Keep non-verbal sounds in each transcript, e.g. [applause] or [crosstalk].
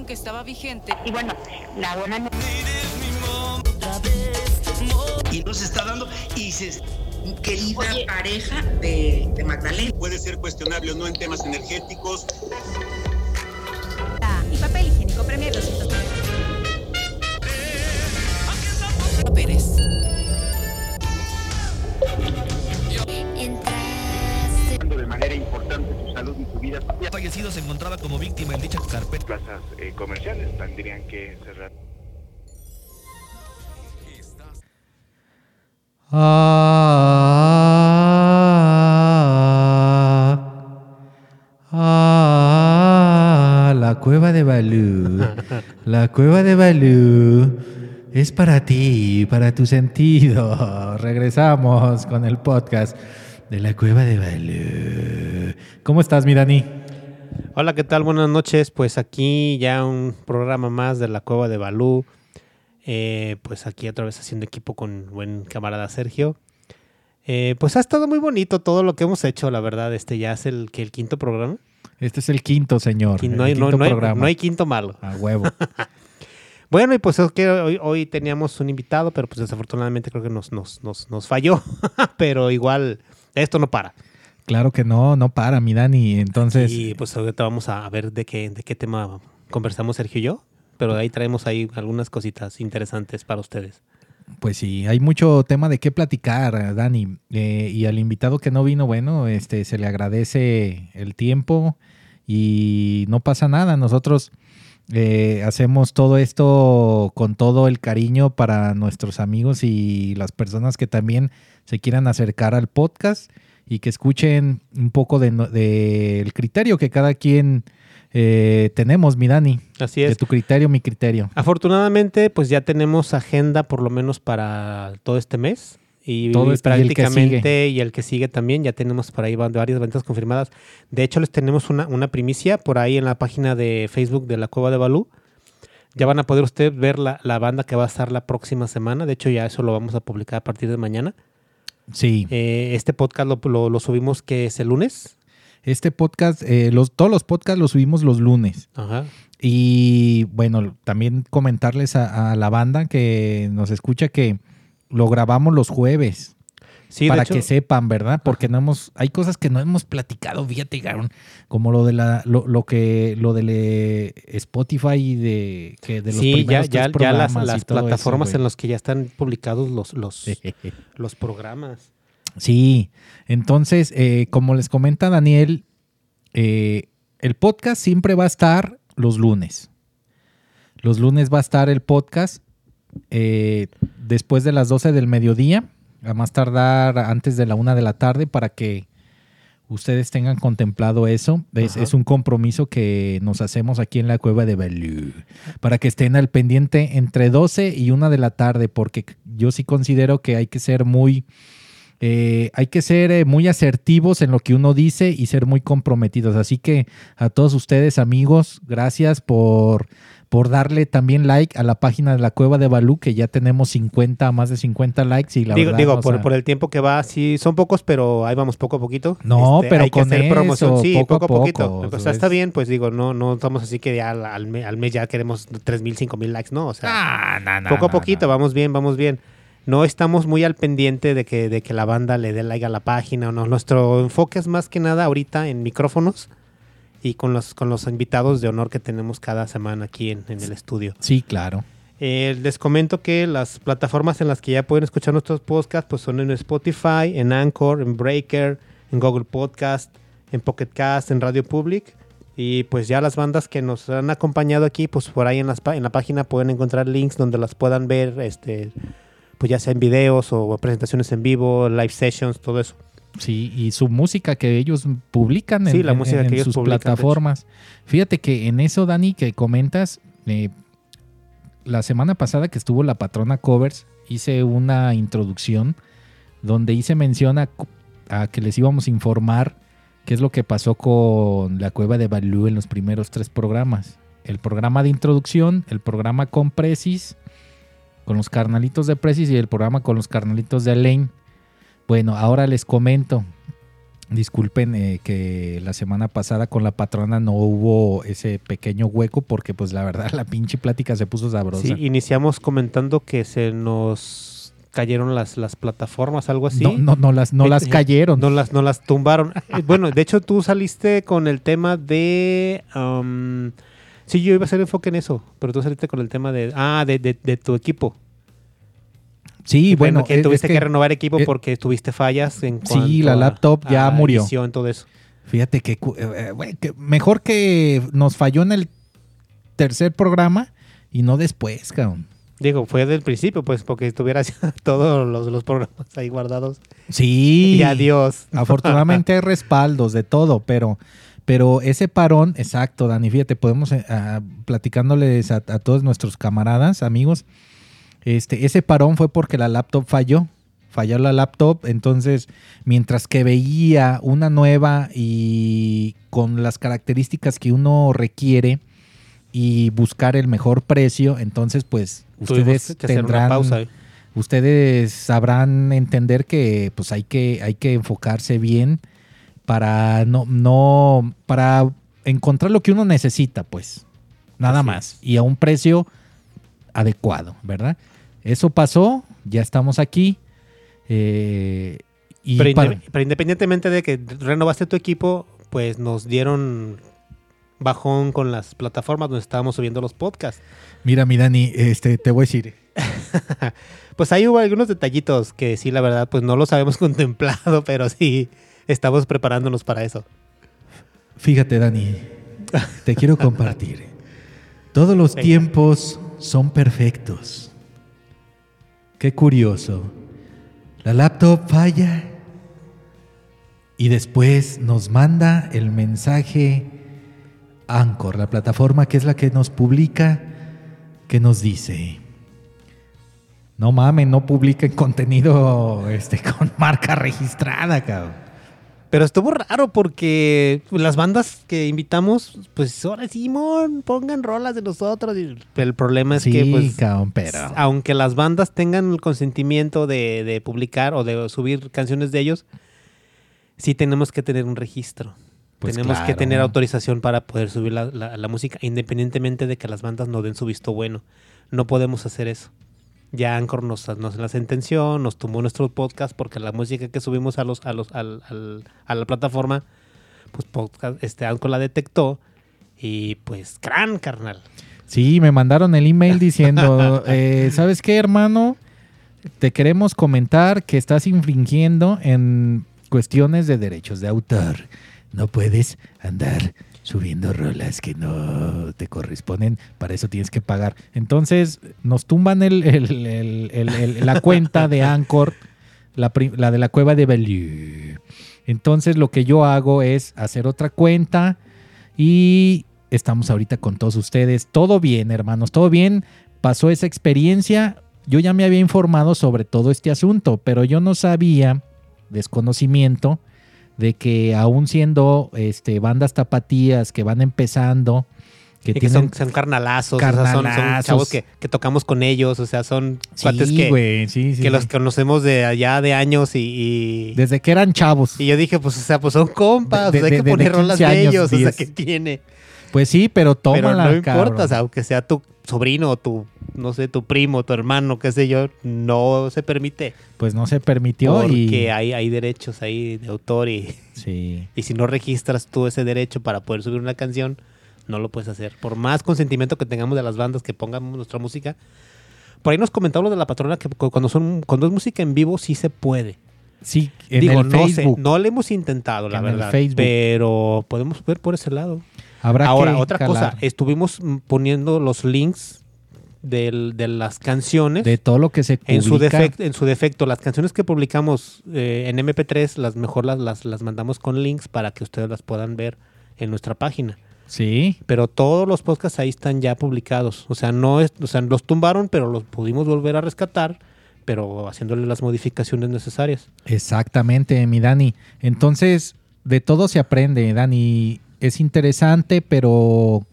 que estaba vigente. Y bueno, la buena no- y no se está dando y se querida Oye. pareja de, de Magdalena. puede ser cuestionable o no en temas energéticos. Tendrían que cerrar. Ah, ah, la cueva de Balú. La cueva de Balú es para ti, para tu sentido. Regresamos con el podcast de la cueva de Balú. ¿Cómo estás, mi Dani? Hola, ¿qué tal? Buenas noches. Pues aquí ya un programa más de la Cueva de Balú. Eh, pues aquí otra vez haciendo equipo con buen camarada Sergio. Eh, pues ha estado muy bonito todo lo que hemos hecho, la verdad. Este ya es el, que el quinto programa. Este es el quinto, señor. No, hay, quinto no programa. no hay quinto malo. A huevo. [laughs] Bueno, y pues es que hoy, hoy teníamos un invitado, pero pues desafortunadamente creo que nos, nos, nos, nos falló. [laughs] pero igual, esto no para. Claro que no, no para, mi Dani. Entonces, Y pues ahorita vamos a ver de qué, de qué tema conversamos Sergio y yo. Pero ahí traemos ahí algunas cositas interesantes para ustedes. Pues sí, hay mucho tema de qué platicar, Dani. Eh, y al invitado que no vino, bueno, este, se le agradece el tiempo y no pasa nada. Nosotros eh, hacemos todo esto con todo el cariño para nuestros amigos y las personas que también se quieran acercar al podcast y que escuchen un poco del de, del criterio que cada quien eh, tenemos, mi Dani. Así De es. tu criterio, mi criterio. Afortunadamente, pues ya tenemos agenda por lo menos para todo este mes. Y, Todo este- y el prácticamente, y el que sigue también, ya tenemos por ahí varias ventas confirmadas. De hecho, les tenemos una, una primicia por ahí en la página de Facebook de la Cueva de Balú. Ya van a poder ustedes ver la, la banda que va a estar la próxima semana. De hecho, ya eso lo vamos a publicar a partir de mañana. Sí. Eh, este podcast lo, lo- lo subimos que es el lunes. Este podcast, eh, los, todos los podcasts los subimos los lunes. Ajá. Y bueno, también comentarles a, a la banda que nos escucha que lo grabamos los jueves. Sí, para hecho- que sepan, ¿verdad? Porque no hemos, hay cosas que no hemos platicado, fíjate, Garon, como lo de la, lo, lo que, lo de le- Spotify y de que de los sí, ya, primeros ya, tres ya las, las eso, plataformas en las que ya están publicados los, los, [laughs] los programas. Sí, entonces, eh, como les comenta Daniel, eh, el podcast siempre va a estar los lunes. Los lunes va a estar el podcast eh, después de las 12 del mediodía, a más tardar antes de la una de la tarde para que ustedes tengan contemplado eso. Es, un compromiso que nos hacemos aquí en la cueva de Balú para que estén al pendiente entre 12 y una de la tarde, porque yo sí considero que hay que ser muy eh, hay que ser eh, muy asertivos en lo que uno dice y ser muy comprometidos. Así que a todos ustedes, amigos, gracias por, por darle también like a la página de la Cueva de Balú, que ya tenemos 50, más de 50 likes. Y la digo, verdad, digo por, sea, por el tiempo que va, sí, son pocos, pero ahí vamos poco a poquito. No, Este, pero hay que con hacer promoción, eso, sí, poco a poco a poquito. poco, O sea, está bien, pues digo, no, no estamos así que ya al, al me- al mes ya queremos 3.000, 5.000 likes, no, o sea, Ah, no, no, poco a poquito, vamos bien, vamos bien. No estamos muy al pendiente de que, de que la banda le dé like a la página o no. Nuestro enfoque es más que nada ahorita en micrófonos y con los, con los invitados de honor que tenemos cada semana aquí en, en el estudio. Sí, claro. Eh, les comento que las plataformas en las que ya pueden escuchar nuestros podcasts pues son en Spotify, en Anchor, en Breaker, en Google Podcast, en Pocket Cast, en Radio Public. Y pues ya las bandas que nos han acompañado aquí, pues por ahí en, las, en la página pueden encontrar links donde las puedan ver, este, pues ya sea en videos o presentaciones en vivo, live sessions, todo eso. Sí, y su música que ellos publican en, la música en que ellos sus plataformas. Fíjate que en eso, Dani, que comentas, eh, la semana pasada que estuvo la patrona Covers, hice una introducción donde hice mención a, a que les íbamos a informar qué es lo que pasó con la cueva de Balú en los primeros tres programas. El programa de introducción, el programa con Precis, con los carnalitos de Precis y el programa con los carnalitos de Elaine Bueno, ahora les comento. Disculpen eh, que la semana pasada con la patrona no hubo ese pequeño hueco porque pues la verdad [laughs] la pinche plática se puso sabrosa. Sí, iniciamos comentando que se nos cayeron las, las plataformas, algo así. No, no, no las, no Eh, las eh, cayeron. No las, no las tumbaron. [laughs] Eh, bueno, de hecho tú saliste con el tema de... am, sí, yo iba a hacer enfoque en eso, pero tú saliste con el tema de... Ah, de, de- de tu equipo. Sí, bueno, que es- tuviste es que, renovar equipo eh, porque tuviste fallas en Sí, cuanto la a- laptop ya a murió. edición, todo eso. Fíjate que, eh, eh, que mejor que nos falló en el tercer programa y no después, cabrón. Digo, fue del principio, pues, porque estuvieras [laughs] todos los, los programas ahí guardados. Sí. Y adiós. [laughs] Afortunadamente hay respaldos de todo, pero, pero ese parón, exacto, Dani, fíjate, podemos, eh, ah, platicándoles a, a todos nuestros camaradas, amigos, este, ese parón fue porque la laptop falló, falló la laptop, entonces, mientras que veía una nueva y con las características que uno requiere y buscar el mejor precio, entonces, pues, ustedes tendrán pausa. ¿eh? ustedes sabrán entender que pues hay que hay que enfocarse bien para no no para encontrar lo que uno necesita pues nada Así más y a un precio adecuado verdad eso pasó ya estamos aquí eh, y Pero, para- inde- pero independientemente de que renovaste tu equipo, pues nos dieron bajón con las plataformas donde estábamos subiendo los podcasts. mira mi Dani este te voy a decir [laughs] Pues ahí hubo algunos detallitos que sí, la verdad, pues no los habíamos [laughs] contemplado, pero sí estamos preparándonos para eso. Fíjate, Dani, te quiero [laughs] compartir. Todos los Venga. tiempos son perfectos. Qué curioso. La laptop falla y después nos manda el mensaje Anchor, la plataforma que es la que nos publica, que nos dice, no mames, no publiquen [laughs] contenido este, con marca registrada, cabrón. Pero estuvo raro porque las bandas que invitamos, pues ahora Simón, pongan rolas de nosotros. El problema es sí, que, pues, cabrón, pero... aunque las bandas tengan el consentimiento de, de publicar o de subir canciones de ellos, sí tenemos que tener un registro. Pues tenemos que tener autorización para poder subir la, la- la música, independientemente de que las bandas no den su visto bueno. No podemos hacer eso. Ya Anchor nos, nos la sentenció, nos tumbó nuestro podcast porque la música que subimos a los, a los, al- al- a la plataforma, pues podcast, este Anchor la detectó y pues gran carnal. Sí, me mandaron el email diciendo, [laughs] eh, ¿sabes qué, hermano? Te queremos comentar que estás infringiendo en cuestiones de derechos de autor. No puedes andar subiendo rolas que no te corresponden, para eso tienes que pagar. Entonces nos tumban la cuenta de Anchor, la de la cueva de Bellevue. Entonces lo que yo hago es hacer otra cuenta y estamos ahorita con todos ustedes. Todo bien, hermanos, todo bien. Pasó esa experiencia. Yo ya me había informado sobre todo este asunto, pero yo no sabía, desconocimiento, de que aún siendo este, bandas tapatías que van empezando, que son, son carnalazos, o sea, son- son, Carnalazos. chavos que, que tocamos con ellos, o sea, son cuates sí, que, sí, sí, que los conocemos de allá de años y, y, Desde que eran chavos. y yo dije, pues, o sea, pues son compas, De- o sea, de- hay que de- poner rolas 15 de años, ellos, o sea, 10. que tiene. Pues sí, pero Pero tómala, no importa, o sea, aunque sea tu sobrino, o tu, no sé, tu primo, tu hermano, qué sé yo, no se permite. Pues no se permitió Porque y... hay, hay derechos ahí de autor y, [laughs] Sí. y si no registras tú ese derecho para poder subir una canción, no lo puedes hacer. Por más consentimiento que tengamos de las bandas que pongan nuestra música. Por ahí nos comentaba lo de la patrona que cu- cuando son cuando es música en vivo sí se puede. Sí, en Digo, el no sé, no le hemos intentado, la En verdad. Pero podemos ver por ese lado. Habrá Ahora, que otra calar. cosa, estuvimos poniendo los links del- de las canciones. de todo lo que se publica. en su, defecto, en su defecto, las canciones que publicamos eh, en MP3, las mejor las, las, las mandamos con links para que ustedes las puedan ver en nuestra página. Sí, Pero todos los podcasts ahí están ya publicados. O sea, no es, o sea, los tumbaron, pero los pudimos volver a rescatar, pero haciéndole las modificaciones necesarias. exactamente, mi Dani. Entonces, de todo se aprende, Dani. Es interesante, pero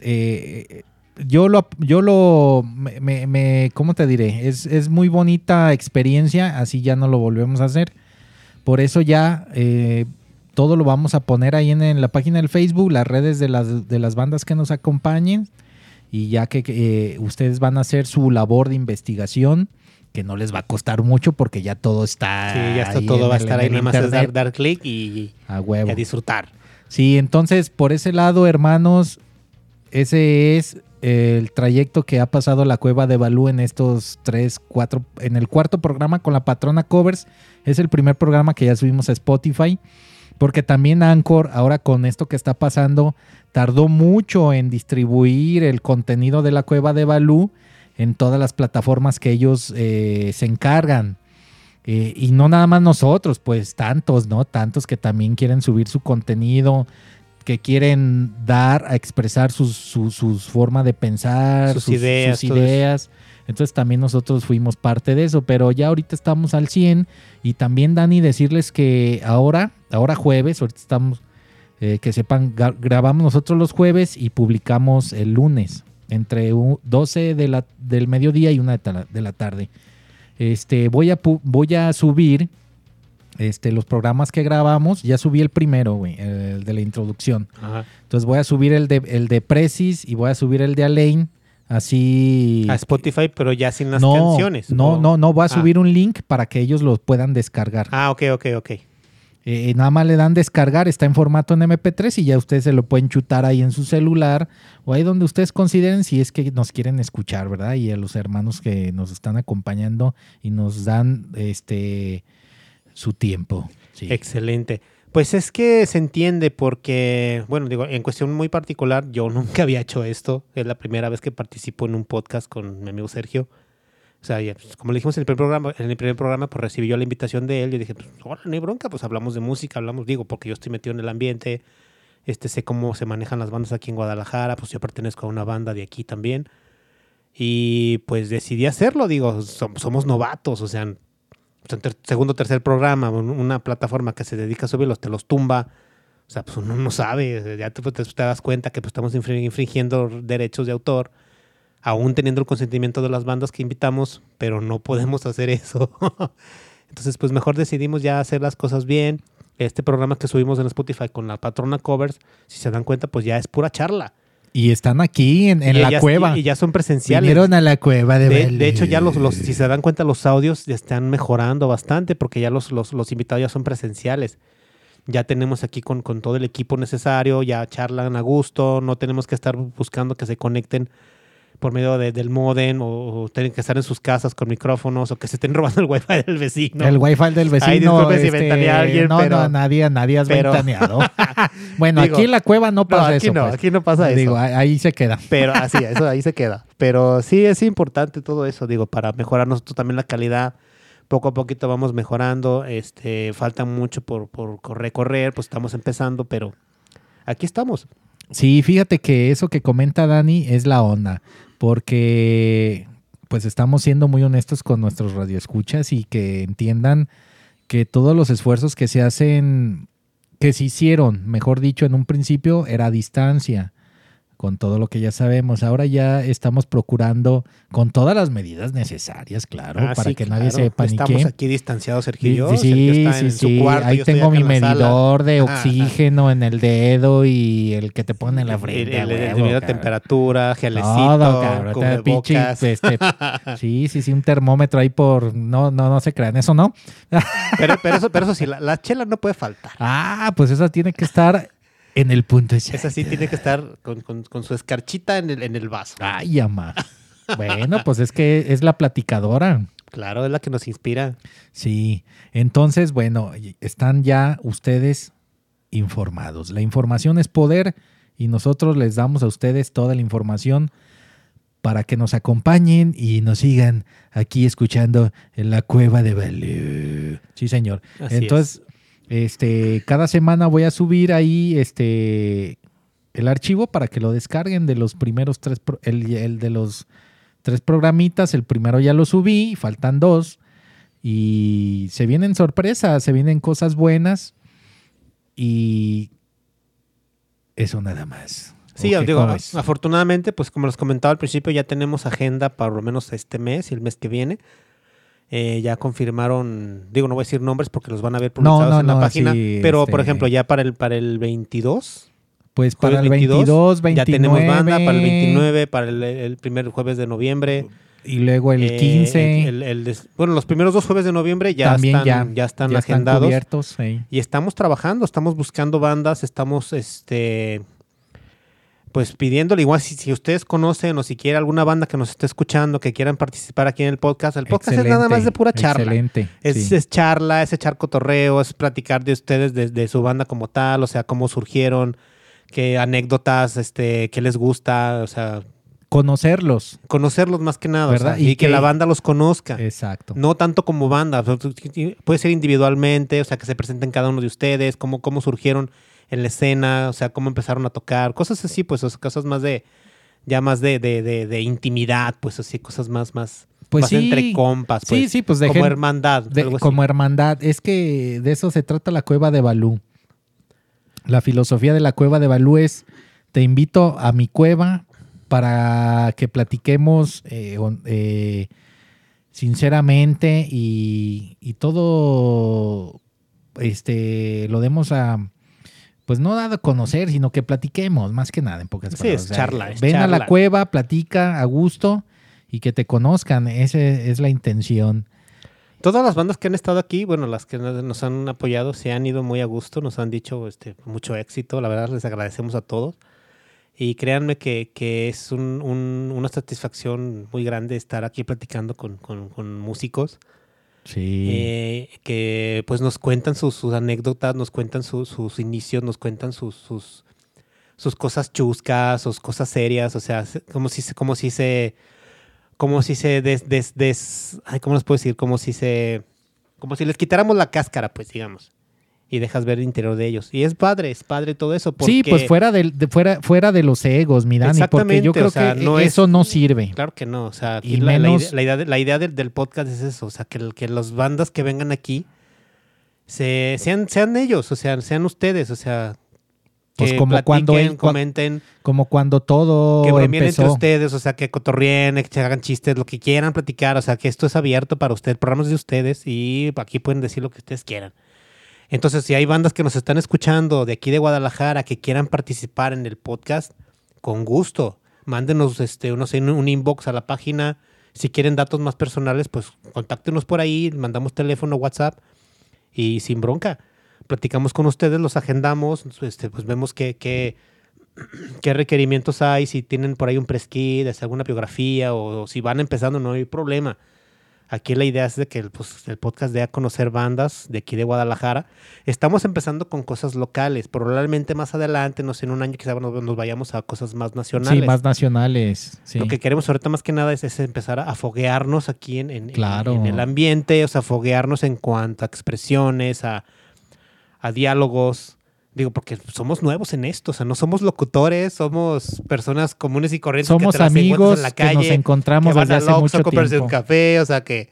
eh, yo lo, yo lo, me, me- ¿cómo te diré? Es, es muy bonita experiencia, así ya no lo volvemos a hacer. Por eso ya eh, todo lo vamos a poner ahí en, en la página del Facebook, las redes de las, de las bandas que nos acompañen y ya que eh, ustedes van a hacer su labor de investigación, que no les va a costar mucho porque ya todo está. Sí, ya está ahí todo va a estar ahí, nada más es dar, dar clic y, a y huevo. a disfrutar. Sí, entonces por ese lado, hermanos, ese es el trayecto que ha pasado la cueva de Balú en estos tres, cuatro, en el cuarto programa con la patrona Covers. Es el primer programa que ya subimos a Spotify. Porque también Anchor, ahora con esto que está pasando, tardó mucho en distribuir el contenido de la cueva de Balú en todas las plataformas que ellos eh, se encargan. Eh, y no nada más nosotros, pues tantos, ¿no? Tantos que también quieren subir su contenido, que quieren dar a expresar sus, su, sus forma de pensar, Sus ideas, sus ideas. Entonces también nosotros fuimos parte de eso, pero ya ahorita estamos al 100 y también Dani decirles que ahora, ahora jueves, ahorita estamos, eh, que sepan, grabamos nosotros los jueves y publicamos el lunes entre u- 12 de la, del mediodía y 1 de, ta- de la tarde. Este, voy a, voy a subir este, los programas que grabamos. Ya subí el primero, güey, el de la introducción. Ajá. Entonces voy a subir el de, el de Precis y voy a subir el de Alain. Así. A Spotify, pero ya sin las no, canciones. No, ¿o? no, no. Voy a Ah. subir un link para que ellos los puedan descargar. Ah, ok, ok, ok. Eh, nada más le dan descargar, está en formato en MP3 y ya ustedes se lo pueden chutar ahí en su celular o ahí donde ustedes consideren si es que nos quieren escuchar, ¿verdad? Y a los hermanos que nos están acompañando y nos dan este su tiempo. Excelente. Pues es que se entiende porque, bueno, digo, en cuestión muy particular, yo [laughs] nunca había hecho esto. Es la primera vez que participo en un podcast con mi amigo Sergio. O sea, pues, como le dijimos en el primer programa, en el primer programa, pues recibí yo la invitación de él. Yo dije, pues, no hay bronca, pues hablamos de música, hablamos, digo, porque yo estoy metido en el ambiente, este, sé cómo se manejan las bandas aquí en Guadalajara, pues yo pertenezco a una banda de aquí también. Y pues decidí hacerlo, digo, som- somos novatos, o sea, ter- segundo tercer programa, un- una plataforma que se dedica a subirlos, te los tumba. O sea, pues uno no sabe, ya te, te- das cuenta que pues, estamos infri- infringiendo derechos de autor, aún teniendo el consentimiento de las bandas que invitamos, pero no podemos hacer eso. [laughs] Entonces, pues mejor decidimos ya hacer las cosas bien. Este programa que subimos en Spotify con la patrona covers, si se dan cuenta, pues ya es pura charla. Y están aquí en, la ya- cueva. Y, y ya son presenciales. Vinieron a la cueva de, De, de hecho, ya los, los, si se dan cuenta, los audios ya están mejorando bastante porque ya los, los, los invitados ya son presenciales. Ya tenemos aquí con, con todo el equipo necesario, ya charlan a gusto, no tenemos que estar buscando que se conecten por medio de- del modem o, o tienen que estar en sus casas con micrófonos o que se estén [laughs] robando el wifi del vecino. El wifi del vecino. Ay, disculpe si este, ventaneé a alguien, no, pero- no, nadie, nadie has pero- ventaneado. [laughs] bueno, Digo, aquí en la cueva no no, pasa aquí eso. no, pues. aquí no pasa eso. Digo, ahí, ahí se queda. Pero [laughs] así, eso ahí se queda. Pero sí es importante todo eso, digo, para mejorar nosotros también la calidad. Poco a poquito vamos mejorando. Este, falta mucho por, por recorrer, pues estamos empezando, pero aquí estamos. Sí, fíjate que eso que comenta Dani es la onda, porque pues estamos siendo muy honestos con nuestros radioescuchas y que entiendan que todos los esfuerzos que se hacen, que se hicieron, mejor dicho, en un principio era a distancia, con todo lo que ya sabemos. Ahora ya estamos procurando con todas las medidas necesarias, claro, Ah, para sí, que nadie claro. se panique. Estamos aquí distanciados, Sergio y Sí, yo. sí, Sergio está sí, en sí, su cuarto, Ahí yo tengo mi sala. medidor de ajá. oxígeno en el dedo y el que te pone en la frente. el, el huevo, de temperatura, gelecito, Todo, cabrón. Pinche, este, [laughs] sí, sí, sí, un termómetro ahí por. No, no, no se crean, eso no. pero, pero eso, pero eso sí, la, la chela no puede faltar. Ah, pues esa tiene que estar en el punto exacto. Esa sí tiene que estar con, con- con su escarchita en el, en el vaso. Ay, ama. Bueno, pues es que es la platicadora. Claro, es la que nos inspira. Sí. Entonces, bueno, están ya ustedes informados. La información es poder y nosotros les damos a ustedes toda la información para que nos acompañen y nos sigan aquí escuchando en la cueva de Balú. Sí, señor. Así Entonces, este, cada semana voy a subir ahí este el archivo para que lo descarguen de los primeros tres, el, el de los tres programitas. El primero ya lo subí, faltan dos. Y se vienen sorpresas, se vienen cosas buenas. Y eso nada más. Sí, ¿O qué, digo, afortunadamente, pues como les comentaba al principio, ya tenemos agenda para lo menos este mes y el mes que viene. Eh, ya confirmaron, digo, no voy a decir nombres porque los van a ver publicados no, en la no, página, sí, pero este- por ejemplo, ya para el para el 22, Pues para el jueves 22, 29. ya tenemos banda para el 29, para el, el primer jueves de noviembre. Y luego el eh, 15. el- el des- bueno, los primeros dos jueves de noviembre ya también están, ya, están ya agendados. cubiertos. sí. Y estamos trabajando, estamos buscando bandas, estamos este pues pidiéndole igual si, si ustedes conocen o si quiere alguna banda que nos esté escuchando, que quieran participar aquí en el podcast. El podcast es nada más de pura charla. Excelente. Es, sí. es charla, es echar cotorreo, es platicar de ustedes, de, de su banda como tal, o sea, cómo surgieron, qué anécdotas, este, qué les gusta, o sea, Conocerlos. conocerlos más que nada, o ¿Verdad? sea, y, Y que, que- la banda los conozca. Exacto. No tanto como banda, puede ser individualmente, o sea, que se presenten cada uno de ustedes, cómo, cómo surgieron en la escena, o sea, cómo empezaron a tocar, cosas así, pues, o sea, cosas más de, ya más de, de, de, de intimidad, pues así, cosas más, más, Pues sí. entre compas, pues, sí, sí, pues de como hermandad, de- algo así. como hermandad. Es que de eso se trata la cueva de Balú. La filosofía de la cueva de Balú es, te invito a mi cueva para que platiquemos eh, eh, sinceramente y, y todo este lo demos a pues no dado a conocer, sino que platiquemos, más que nada, en pocas Sí, palabras. es charla, es ven a la cueva, platica a gusto y que te conozcan. Esa es la intención. Todas las bandas que han estado aquí, bueno, las que nos nos han apoyado, se han ido muy a gusto, nos han dicho este, mucho éxito, la verdad les agradecemos a todos. Y créanme que, que es un- un- una satisfacción muy grande estar aquí platicando con, con- con músicos Sí. eh, que pues nos cuentan sus, anécdotas, nos cuentan su- sus inicios, nos cuentan sus, sus, sus cosas chuscas, sus cosas serias, o sea, se- como si, como si se, como si se des, des- ay, ¿cómo les puedo decir? Como si se, como si les quitáramos la cáscara, pues digamos, y dejas ver el interior de ellos. Y es padre, es padre todo eso. Porque, Sí, pues fuera de, de- fuera, fuera de los egos, mi Dani, porque yo creo o sea, que no es- eso no sirve. Claro que no, o sea, Y la, la menos- idea, la idea de- la idea del, del podcast es eso, o sea, que, que las bandas que vengan aquí se, sean, sean ellos, o sea, sean ustedes, o sea, que Pues como cuando él- comenten, Como cuando todo que bromeen entre ustedes, o sea, que cotorreen, que hagan chistes, lo que quieran platicar, o sea, que esto es abierto para ustedes, programas de ustedes y aquí pueden decir lo que ustedes quieran. Entonces, si hay bandas que nos están escuchando de aquí de Guadalajara que quieran participar en el podcast, con gusto, mándenos este, no sé, un- inbox a la página. Si quieren datos más personales, pues contáctenos por ahí, mandamos teléfono, WhatsApp y sin bronca. Platicamos con ustedes, los agendamos, este, pues vemos qué, qué, [clears throat] qué requerimientos hay, si tienen por ahí un preskit, alguna biografía o, si van empezando, no hay problema. Aquí la idea es de que el, pues, el podcast dé a conocer bandas de aquí de Guadalajara. Estamos empezando con cosas locales. Probablemente más adelante, no sé, en un año quizá nos, nos vayamos a cosas más nacionales. Sí, más nacionales. sí. Lo que queremos ahorita más que nada es, es empezar a, foguearnos aquí en, en- en- Claro. en el ambiente, o sea, foguearnos en cuanto a expresiones, a, a diálogos. Digo, porque somos nuevos en esto, o sea, no somos locutores, somos personas comunes y corrientes Somos que te amigos en la que nos calle, encontramos que desde hace mucho tiempo. un café, o sea, que...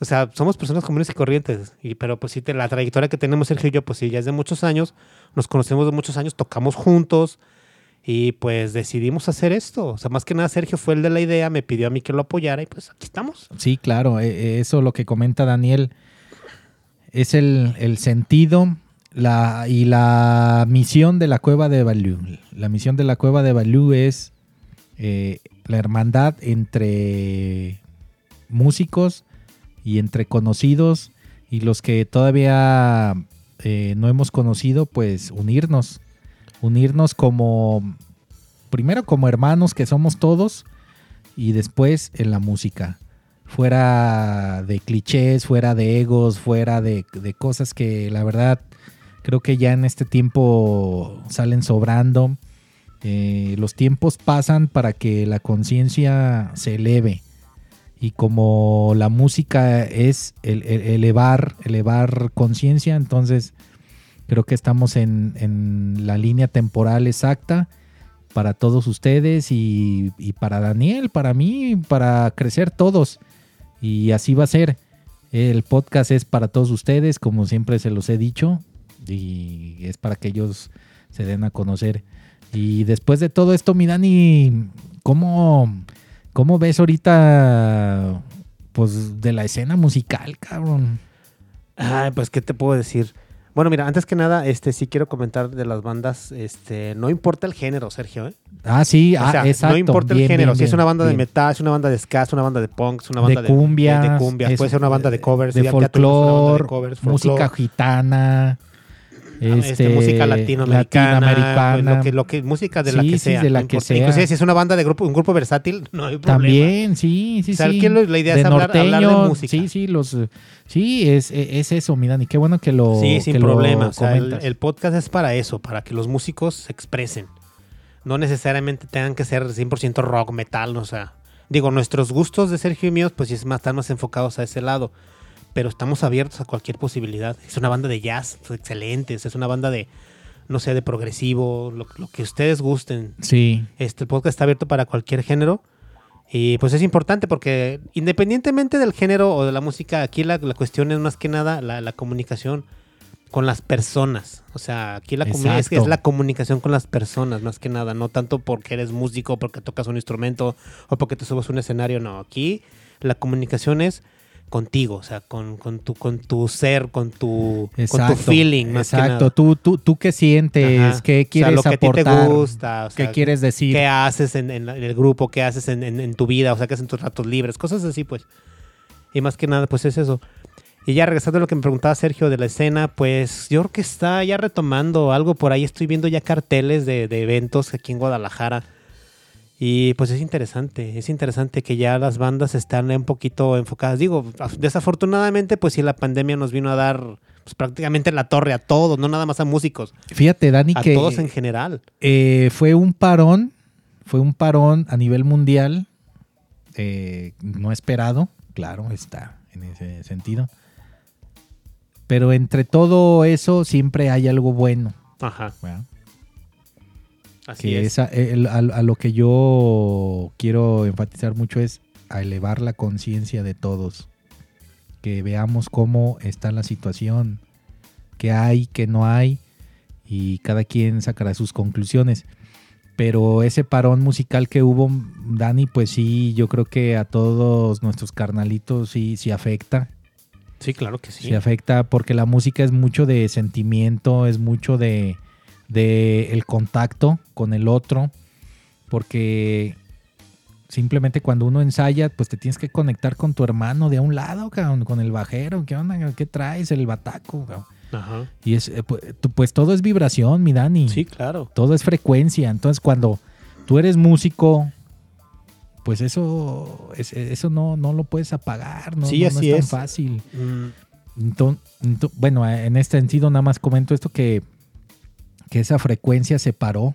O sea, somos personas comunes y corrientes, y, pero pues sí, te- la trayectoria que tenemos Sergio y yo, pues sí, ya es de muchos años, nos conocemos de muchos años, tocamos juntos, y pues decidimos hacer esto. O sea, más que nada Sergio fue el de la idea, me pidió a mí que lo apoyara, y pues aquí estamos. Sí, claro, eh, eh, eso lo que comenta Daniel es el, el sentido la, y la misión de la cueva de Balú. La misión de la cueva de Balú es eh, la hermandad entre músicos y entre conocidos y los que todavía eh, no hemos conocido, pues unirnos, unirnos como, primero como hermanos que somos todos y después en la música fuera de clichés, fuera de egos, fuera de, de cosas que la verdad creo que ya en este tiempo salen sobrando. Eh, los tiempos pasan para que la conciencia se eleve. Y como la música es el- el- elevar, elevar conciencia, entonces creo que estamos en, la línea temporal exacta para todos ustedes y para Daniel, para mí, para crecer todos. Y así va a ser. El podcast es para todos ustedes, como siempre se los he dicho, y es para que ellos se den a conocer. Y después de todo esto, mi Dani, ¿cómo, cómo ves ahorita pues de la escena musical, cabrón? Ay, pues, ¿qué te puedo decir? Bueno, mira, antes que nada, este sí quiero comentar de las bandas, este, no importa el género, Sergio, ¿eh? Ah, sí, O ah, sea, exacto. no importa el género, bien, si es una bien, banda de metal, es una banda de ska, es una banda de punk, es una banda de, cumbias, de, de cumbias, puede ser una banda de covers, de de folclore, música gitana, este, este, música latinoamericana, latinoamericana. pues, lo que, lo que, música de la que sí, sea. de la que sea. Inclusive si es una banda de grupo, un grupo versátil, [laughs] no hay problema. También, sí, sí, O sea, sí. la idea de es hablar- hablar de norteño, música. Sí, sí, los, sí, es, es eso, mi Dani. Qué bueno que lo, Sí, sin que problema. O sea, el, podcast es para eso, para que los músicos se expresen. No necesariamente tengan que ser 100% rock, metal, o sea. Digo, nuestros gustos de Sergio y míos, pues sí es más, están más enfocados a ese lado. Pero estamos abiertos a cualquier posibilidad. Es una banda de jazz, pues, excelente. Es una banda de, no sé, de progresivo, lo, lo que ustedes gusten. Sí, Este el podcast está abierto para cualquier género. Y pues es importante porque independientemente del género o de la música, aquí la, la cuestión es más que nada la, la comunicación con las personas. O sea, aquí la es, es la comunicación con las personas, más que nada. No tanto porque eres músico, porque tocas un instrumento o porque te subes a un escenario. No, aquí la comunicación es contigo, o sea, con, con, tu, con tu ser, con tu, con exacto. tu feeling, más que Exacto. nada. Tú, tú, tú qué sientes, Ajá. qué O sea, quieres lo que a ti aportar, te gusta, o sea, qué quieres decir. qué haces en, el grupo, qué haces en, en- en tu vida, o sea, qué haces en tus ratos libres, cosas así, pues. Y más que nada, pues es eso. Y ya regresando a lo que me preguntaba Sergio de la escena, pues yo creo que está ya retomando algo por ahí. Estoy viendo ya carteles de, de eventos aquí en Guadalajara. Y pues es interesante, es interesante que ya las bandas están un poquito enfocadas. Digo, af- desafortunadamente, pues sí, la pandemia nos vino a dar pues, prácticamente la torre a todos, no nada más a músicos, Fíjate, Dani, a que todos en general. eh, fue un parón, fue un parón a nivel mundial, eh, no esperado, claro, está en ese sentido. Pero entre todo eso siempre hay algo bueno. Ajá. Así que es. esa- el- a, a lo que yo quiero enfatizar mucho es a elevar la conciencia de todos. Que veamos cómo está la situación, qué hay, qué no hay, y cada quien sacará sus conclusiones. Pero ese parón musical que hubo, Dani, pues sí, yo creo que a todos nuestros carnalitos sí, sí afecta. Sí, claro que sí. Sí afecta porque la música es mucho de sentimiento, es mucho de, de el contacto con el otro, porque simplemente cuando uno ensaya, pues te tienes que conectar con tu hermano de a un lado, cabrón, con el bajero, ¿qué onda? ¿Qué traes? El bataco, cabrón. Ajá. Y es, eh, pu- tu- pues todo es vibración, mi Dani. Sí, claro. Todo es frecuencia. Entonces, cuando tú eres músico, pues eso, es- eso no, no lo puedes apagar, no, Sí, no- no es tan es. fácil. Mm, bueno, eh, en este sentido nada más comento esto que, que esa frecuencia se paró,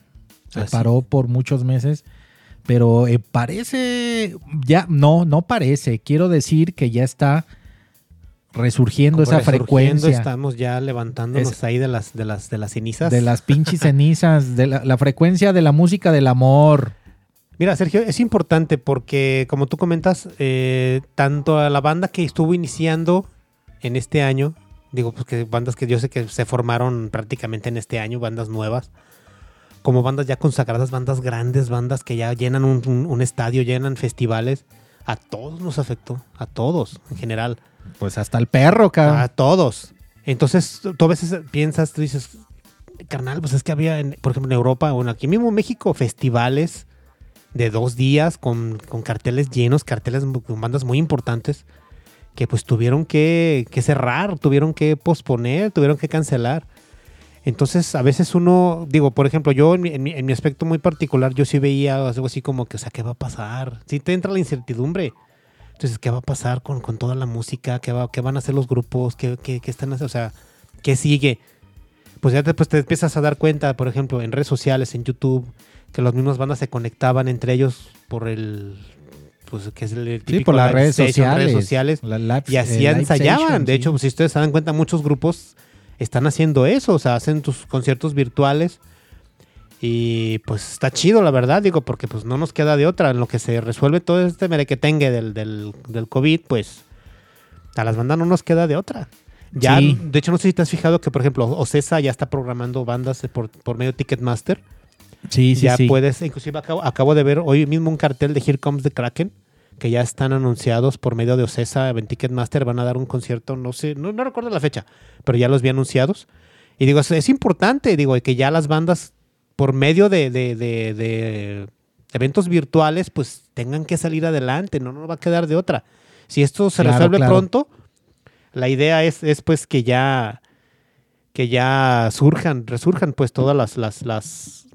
se paró por muchos meses, pero eh, parece, ya, no, no parece, quiero decir que ya está resurgiendo como esa resurgiendo, frecuencia Estamos ya levantándonos ahí de las, de las, de las cenizas. de las pinches cenizas, de la, la frecuencia de la música del amor. Mira, Sergio, es importante porque, como tú comentas, eh, tanto a la banda que estuvo iniciando en este año, digo, pues que bandas que yo sé que se formaron prácticamente en este año, bandas nuevas, como bandas ya consagradas, bandas grandes, bandas que ya llenan un, un- un estadio, llenan festivales, a todos nos afectó, a todos en general. Pues hasta el perro, A cabrón. todos. Entonces, tú a veces piensas, tú dices, carnal, pues es que había, en- por ejemplo, en Europa, bueno, aquí mismo en México, festivales de dos días con, con carteles llenos, carteles con bandas muy importantes, que pues tuvieron que, que cerrar, tuvieron que posponer, tuvieron que cancelar. Entonces, a veces uno, digo, por ejemplo, yo en mi, en aspecto muy particular, yo sí veía algo así como que, o sea, ¿qué va a pasar? Sí te entra la incertidumbre. Entonces, ¿qué va a pasar con, con toda la música? ¿Qué, va, qué van a hacer los grupos? ¿Qué, qué, qué están haciendo? O sea, ¿qué sigue? Pues ya después te empiezas a dar cuenta, por ejemplo, en redes sociales, en YouTube, que las mismas bandas se conectaban entre ellos por el... Pues que es el, el Sí, típico por las live redes station, sociales. redes sociales. La live- Y así eh, ensayaban. de hecho, si ustedes se dan cuenta, muchos grupos están haciendo eso. O sea, hacen tus conciertos virtuales. Y pues está chido, la verdad, digo, porque pues no nos queda de otra. En lo que se resuelve todo este merequetengue del, del, del COVID, pues a las bandas no nos queda de otra. Ya, Sí. de hecho, no sé si te has fijado que, por ejemplo, Ocesa ya está programando bandas por, por medio de Ticketmaster. Sí, sí, ya sí. puedes, inclusive acabo, acabo de ver hoy mismo un cartel de Here Comes the Kraken, que ya están anunciados por medio de Ocesa, en Ticketmaster, van a dar un concierto, no sé, no, no recuerdo la fecha, pero ya los vi anunciados. Y digo, es, es importante, digo, que ya las bandas, por medio de, de- de- de eventos virtuales, pues tengan que salir adelante, no nos va a quedar de otra. Si esto se Claro, resuelve claro. pronto, la idea es, es pues que ya que ya surjan, resurjan pues todas las, las, las,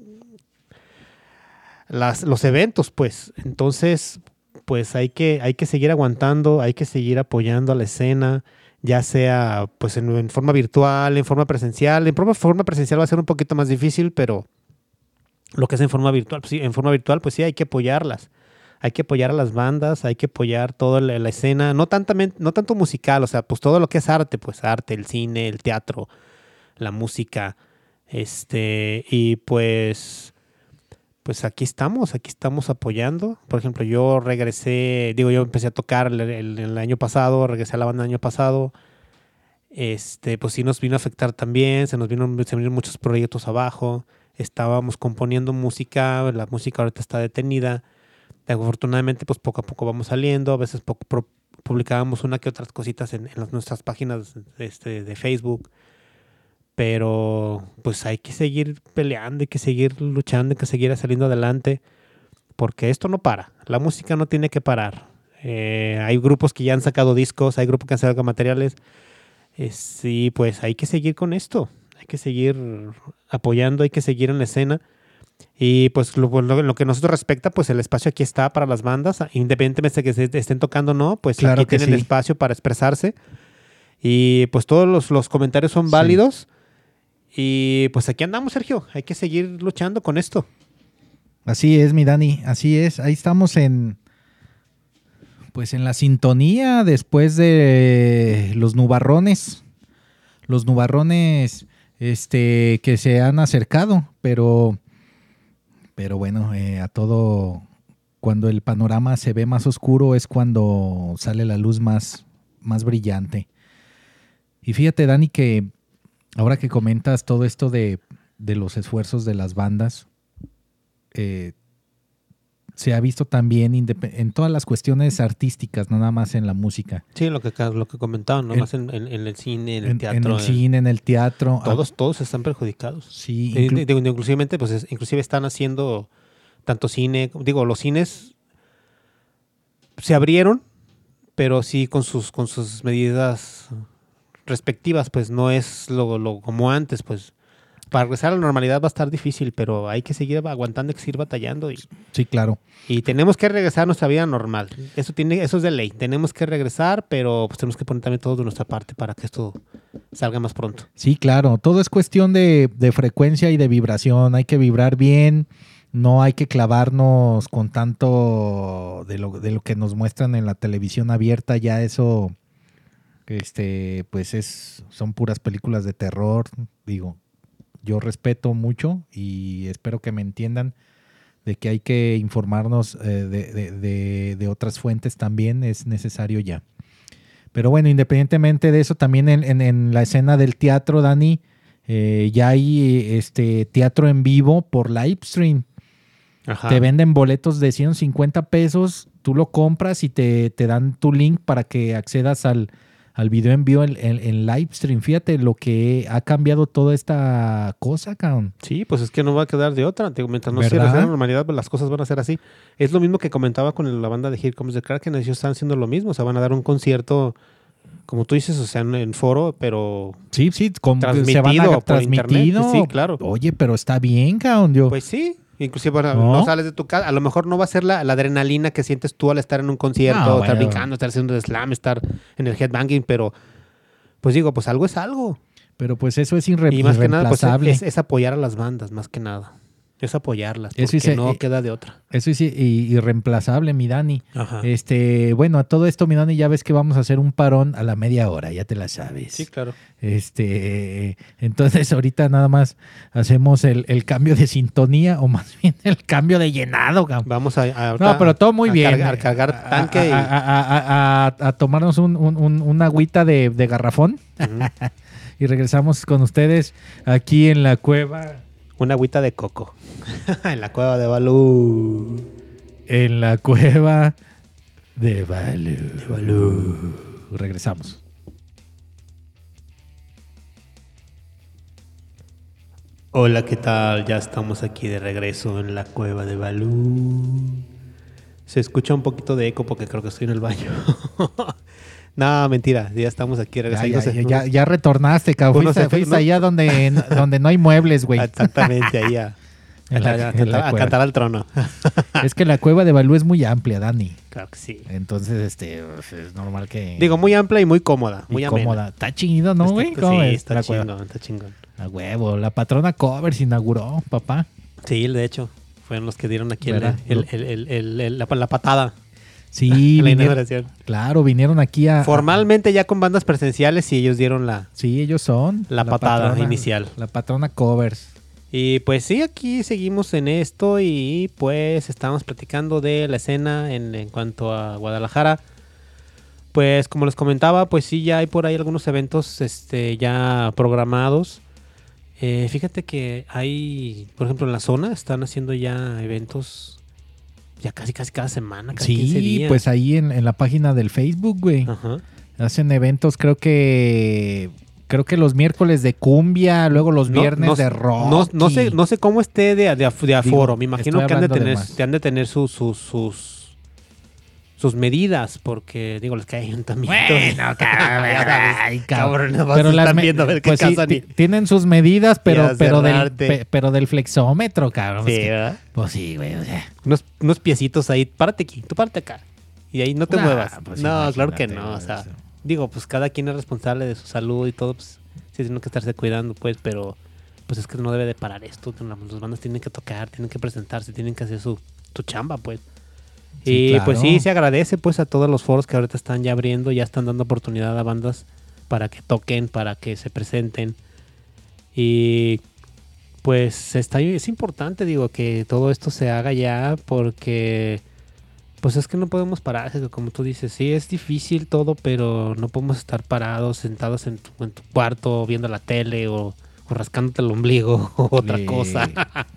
las- los eventos, pues. Entonces, pues hay que, hay que seguir aguantando, hay que seguir apoyando a la escena, ya sea pues en, forma virtual, en forma presencial. En forma, presencial va a ser un poquito más difícil, pero lo que es en forma virtual, pues sí, en forma virtual, pues sí, hay que apoyarlas. Hay que apoyar a las bandas, hay que apoyar toda la, la escena, no, tantamen- no tanto musical, o sea, pues todo lo que es arte, pues arte, el cine, el teatro, la música, este, y pues, pues aquí estamos, aquí estamos apoyando. Por ejemplo, yo regresé, digo, yo empecé a tocar el, año pasado, regresé a la banda el año pasado, este, pues sí nos vino a afectar también, se nos vino, se vinieron muchos proyectos abajo, estábamos componiendo música, la música ahorita está detenida, afortunadamente pues poco a poco vamos saliendo, a veces publicábamos una que otras cositas en, en las- nuestras páginas este, de Facebook, pero pues hay que seguir peleando, hay que seguir luchando, hay que seguir saliendo adelante, porque esto no para, la música no tiene que parar. Eh, hay grupos que ya han sacado discos, hay grupos que han sacado materiales, eh, sí, pues hay que seguir con esto, hay que seguir apoyando, hay que seguir en la escena. Y pues lo, lo- lo que a nosotros respecta, pues el espacio aquí está para las bandas, independientemente de que se estén tocando o no, pues Claro aquí tienen sí. espacio para expresarse. Y pues todos los, los comentarios son Sí. Y pues aquí andamos, Sergio. Hay que seguir luchando con esto. Así es, mi Dani, así es. Ahí estamos en, pues en la sintonía después de los nubarrones, los nubarrones, este, que se han acercado, pero, pero bueno, eh, a todo, cuando el panorama se ve más oscuro es cuando sale la luz más, más brillante. Y fíjate, Dani, que ahora que comentas todo esto de, de los esfuerzos de las bandas, eh, se ha visto también en todas las cuestiones artísticas, no nada más en la música. Sí, lo que, lo que comentaban, ¿no? Más en, en- en el cine, en el teatro. en el cine, en el teatro. ah, todos, todos están perjudicados. sí, Eh, inclu- inclusivemente, pues es- inclusive están haciendo tanto cine, digo, los cines se abrieron, pero sí con sus, con sus medidas respectivas, pues no es lo, lo como antes, pues para regresar a la normalidad va a estar difícil, pero hay que seguir aguantando, hay que seguir batallando y, sí, claro. y tenemos que regresar a nuestra vida normal. Eso tiene, eso es de ley. Tenemos que regresar, pero pues tenemos que poner también todo de nuestra parte para que esto salga más pronto. Sí, claro. Todo es cuestión de, de frecuencia y de vibración. Hay que vibrar bien. No hay que clavarnos con tanto de lo, de lo que nos muestran en la televisión abierta. Ya eso, este, pues es, son puras películas de terror. Digo, yo respeto mucho y espero que me entiendan de que hay que informarnos eh, de, de- de- de otras fuentes también. Es necesario ya. Pero bueno, independientemente de eso, también en, en- en la escena del teatro, Dani, eh, ya hay este teatro en vivo por live stream. Ajá. Te venden boletos de 150 pesos, tú lo compras y te, te dan tu link para que accedas al, al video en vivo en, en- en live stream. Fíjate lo que ha cambiado toda esta cosa, cabrón. Sí, pues es que no va a quedar de otra. Mientras no se ¿Verdad? regrese a la normalidad, pues las cosas van a ser así. Es lo mismo que comentaba con la banda de Here Comes the Kraken. Ellos están haciendo lo mismo. O sea, van a dar un concierto, como tú dices, o sea, en, foro, pero Sí, sí, se van Transmitido a por internet, transmitido. sí, claro. Oye, pero está bien, cabrón. Yo, pues sí. Inclusive bueno, ¿No? no. sales de tu casa. A lo mejor no va a ser la, la adrenalina que sientes tú al estar en un concierto, No, estar bueno. brincando, estar haciendo slam, estar en el headbanging, pero pues digo, pues algo es algo. pero pues eso es irre- y más que nada, pues irreemplazable. es, es apoyar a las bandas, más que nada. Es apoyarlas, Eso porque hice- no eh, queda de otra. Eso es irreemplazable, mi Dani. Ajá. Este, bueno, a todo esto, mi Dani, ya ves que vamos a hacer un parón a la media hora, ya te la sabes. Sí, claro. Este, entonces [laughs] ahorita nada más hacemos el, el cambio de sintonía o más bien [laughs] el cambio de llenado, cabrón. Vamos a, a- No, pero todo muy a bien. Cargar, cargar A- tanque a, y- a- a- a- a tomarnos un, un- un- una agüita de, de garrafón [laughs] y regresamos con ustedes aquí en la cueva Una agüita de coco. [laughs] en la cueva de Balú. En la cueva de Balú. Regresamos. Hola, ¿qué tal? Ya estamos aquí de regreso en la cueva de Balú. Se escucha un poquito de eco porque creo que estoy en el baño. [laughs] no, mentira, ya estamos aquí Ya, regresando. ya, ya, ya- ya retornaste, cabrón. Fuiste, fuiste allá donde, donde no hay muebles, güey. [laughs] Exactamente, ahí a, En la- a- a- en la a cueva. cantar al trono. [laughs] Es que la cueva de Balú es muy amplia, Dani. claro que sí. Entonces, este, pues, es normal que... Digo, muy amplia y muy cómoda. Muy cómoda. Está chido, ¿no, Está- güey? ¿Cómo sí, está la cueva? chingón, está chingón. A huevo. La patrona Covers inauguró, papá. Sí, de hecho, fueron los que dieron aquí el, ¿Verdad? el- el- el- el- el- la, la patada. Sí, [laughs] la inauguración. claro, vinieron aquí a... Formalmente ya con bandas presenciales y ellos dieron la... Sí, ellos son. La patada inicial. La patrona Covers. Y pues sí, aquí seguimos en esto y pues estamos platicando de la escena en, en cuanto a Guadalajara. Pues como les comentaba, pues sí, ya hay por ahí algunos eventos este, ya programados. Eh, fíjate que hay, por ejemplo, en la zona están haciendo ya eventos ya casi casi cada semana, cada 15 Sí, días. pues ahí en, en la página del Facebook, güey. Ajá. Hacen eventos, creo que... Creo que los miércoles de cumbia, luego los No- viernes no- de rock. No, no sé, no sé cómo esté de, de, de aforo. Digo, Me imagino que han de tener, han de tener sus, sus, sus, sus medidas, porque digo, les cae ayuntamiento. Bueno, [laughs] cabrón, ay, cabrón. Pero las me- viendo a ver qué pues sí, y- tienen sus medidas, pero, pero, del, pe- pero del flexómetro, cabrón. Sí, Es que- ¿verdad? pues sí, güey. O sea, Unos, unos piecitos ahí, párate aquí, tú párate acá. Y ahí no te Nah, muevas. pues no, claro que no. O sea, eso. digo, pues cada quien es responsable de su salud y todo, pues sí tienen que estarse cuidando, pues, pero pues es que no debe de parar esto. Los bandas tienen que tocar, tienen que presentarse, tienen que hacer su, su chamba, pues. Sí, y pues sí, se agradece pues a todos los foros que ahorita están ya abriendo, ya están dando oportunidad a bandas para que toquen, para que se presenten. Y pues está es importante, digo, que todo esto se haga ya porque pues es que no podemos parar, como tú dices, sí es difícil todo, pero no podemos estar parados, sentados en tu, en tu cuarto viendo la tele o, o rascándote el ombligo [laughs] o otra eh, cosa.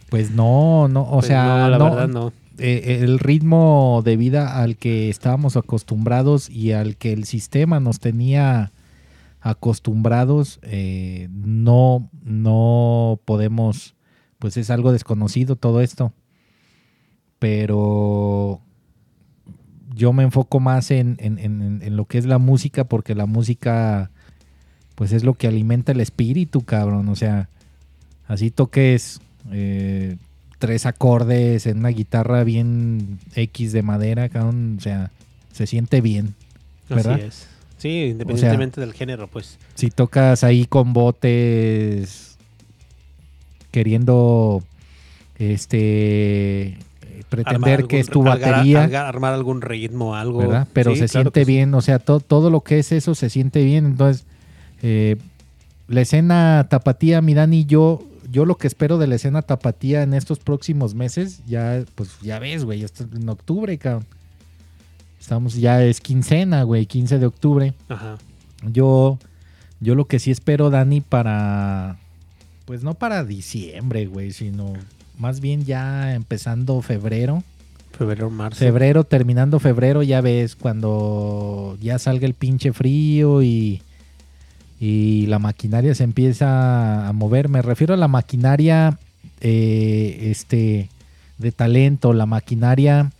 Pues no, no, o Pues sea, no, la no, verdad no. Eh, el ritmo de vida al que estábamos acostumbrados y al que el sistema nos tenía acostumbrados, eh, no, no podemos, pues es algo desconocido todo esto. Pero yo me enfoco más en, en- lo que es la música, porque la música, pues es lo que alimenta el espíritu, cabrón. O sea, así toques eh, tres acordes en una guitarra bien X de madera, cabrón. O sea, se siente bien. ¿verdad? Así es. Sí, independientemente del género, pues. Si tocas ahí con botes queriendo este pretender que es tu batería, argar- armar algún ritmo, algo. ¿verdad? Pero Sí, se claro siente sí. bien, o sea, to- todo lo que es eso se siente bien. Entonces, eh, la escena tapatía, mi Dani, yo, yo lo que espero de la escena tapatía en estos próximos meses, ya, pues ya ves, güey, en octubre, cabrón. Estamos, ya es quincena, güey, 15 de octubre. Ajá. Yo, yo lo que sí espero, Dani, para, pues no para diciembre, güey, sino más bien ya empezando febrero. Febrero, marzo. Febrero, terminando febrero, ya ves, cuando ya salga el pinche frío y, y la maquinaria se empieza a mover. Me refiero a la maquinaria eh, este, de talento, la maquinaria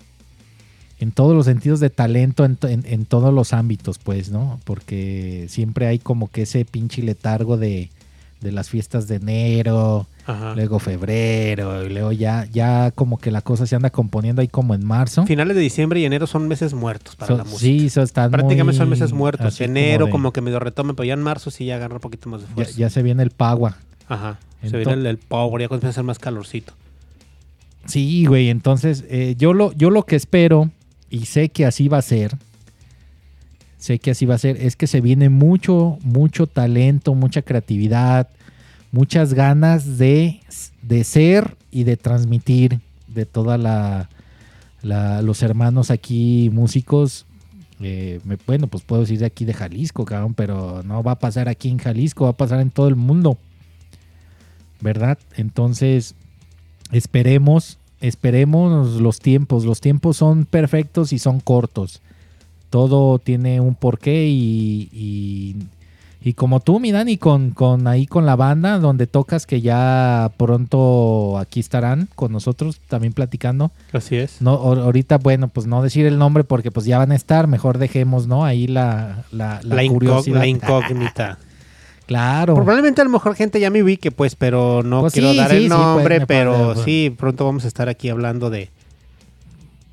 en todos los sentidos de talento, en, en- en todos los ámbitos, pues, ¿no? Porque siempre hay como que ese pinche letargo de, de las fiestas de enero, Ajá. luego febrero, y luego ya, ya como que la cosa se anda componiendo ahí como en marzo. Finales de diciembre y enero son meses muertos para So- la música. sí, so están Prácticamente son meses muertos. Enero como, de- que medio retome, pero ya en marzo sí ya agarra un poquito más de fuerza. ya se viene el pagua. Ajá. Se viene el, el power, ya comienza a ser más calorcito. Sí, güey, entonces eh, yo, lo, yo lo que espero, y sé que así va a ser, sé que así va a ser, es que se viene mucho, mucho talento, mucha creatividad, muchas ganas de, de ser y de transmitir de toda la, los hermanos aquí músicos. eh, me- bueno, pues puedo decir de aquí de Jalisco, cabrón, pero no va a pasar aquí en Jalisco, va a pasar en todo el mundo. ¿verdad? Entonces, esperemos, esperemos los tiempos. Los tiempos son perfectos y son cortos. Todo tiene un porqué y, y, y como tú, mi Dani, con, con ahí con la banda donde tocas, que ya pronto aquí estarán con nosotros también platicando. Así es. No, ahor- ahorita, bueno, pues no decir el nombre porque pues ya van a estar, mejor dejemos, ¿no? Ahí la, la, la La, incó- curiosidad. la incógnita. [laughs] Claro. Probablemente a lo mejor gente ya me ubique, pues, pero no Pues quiero sí, dar sí, el sí, nombre, pues, pero puede- sí, pronto vamos a estar aquí hablando de,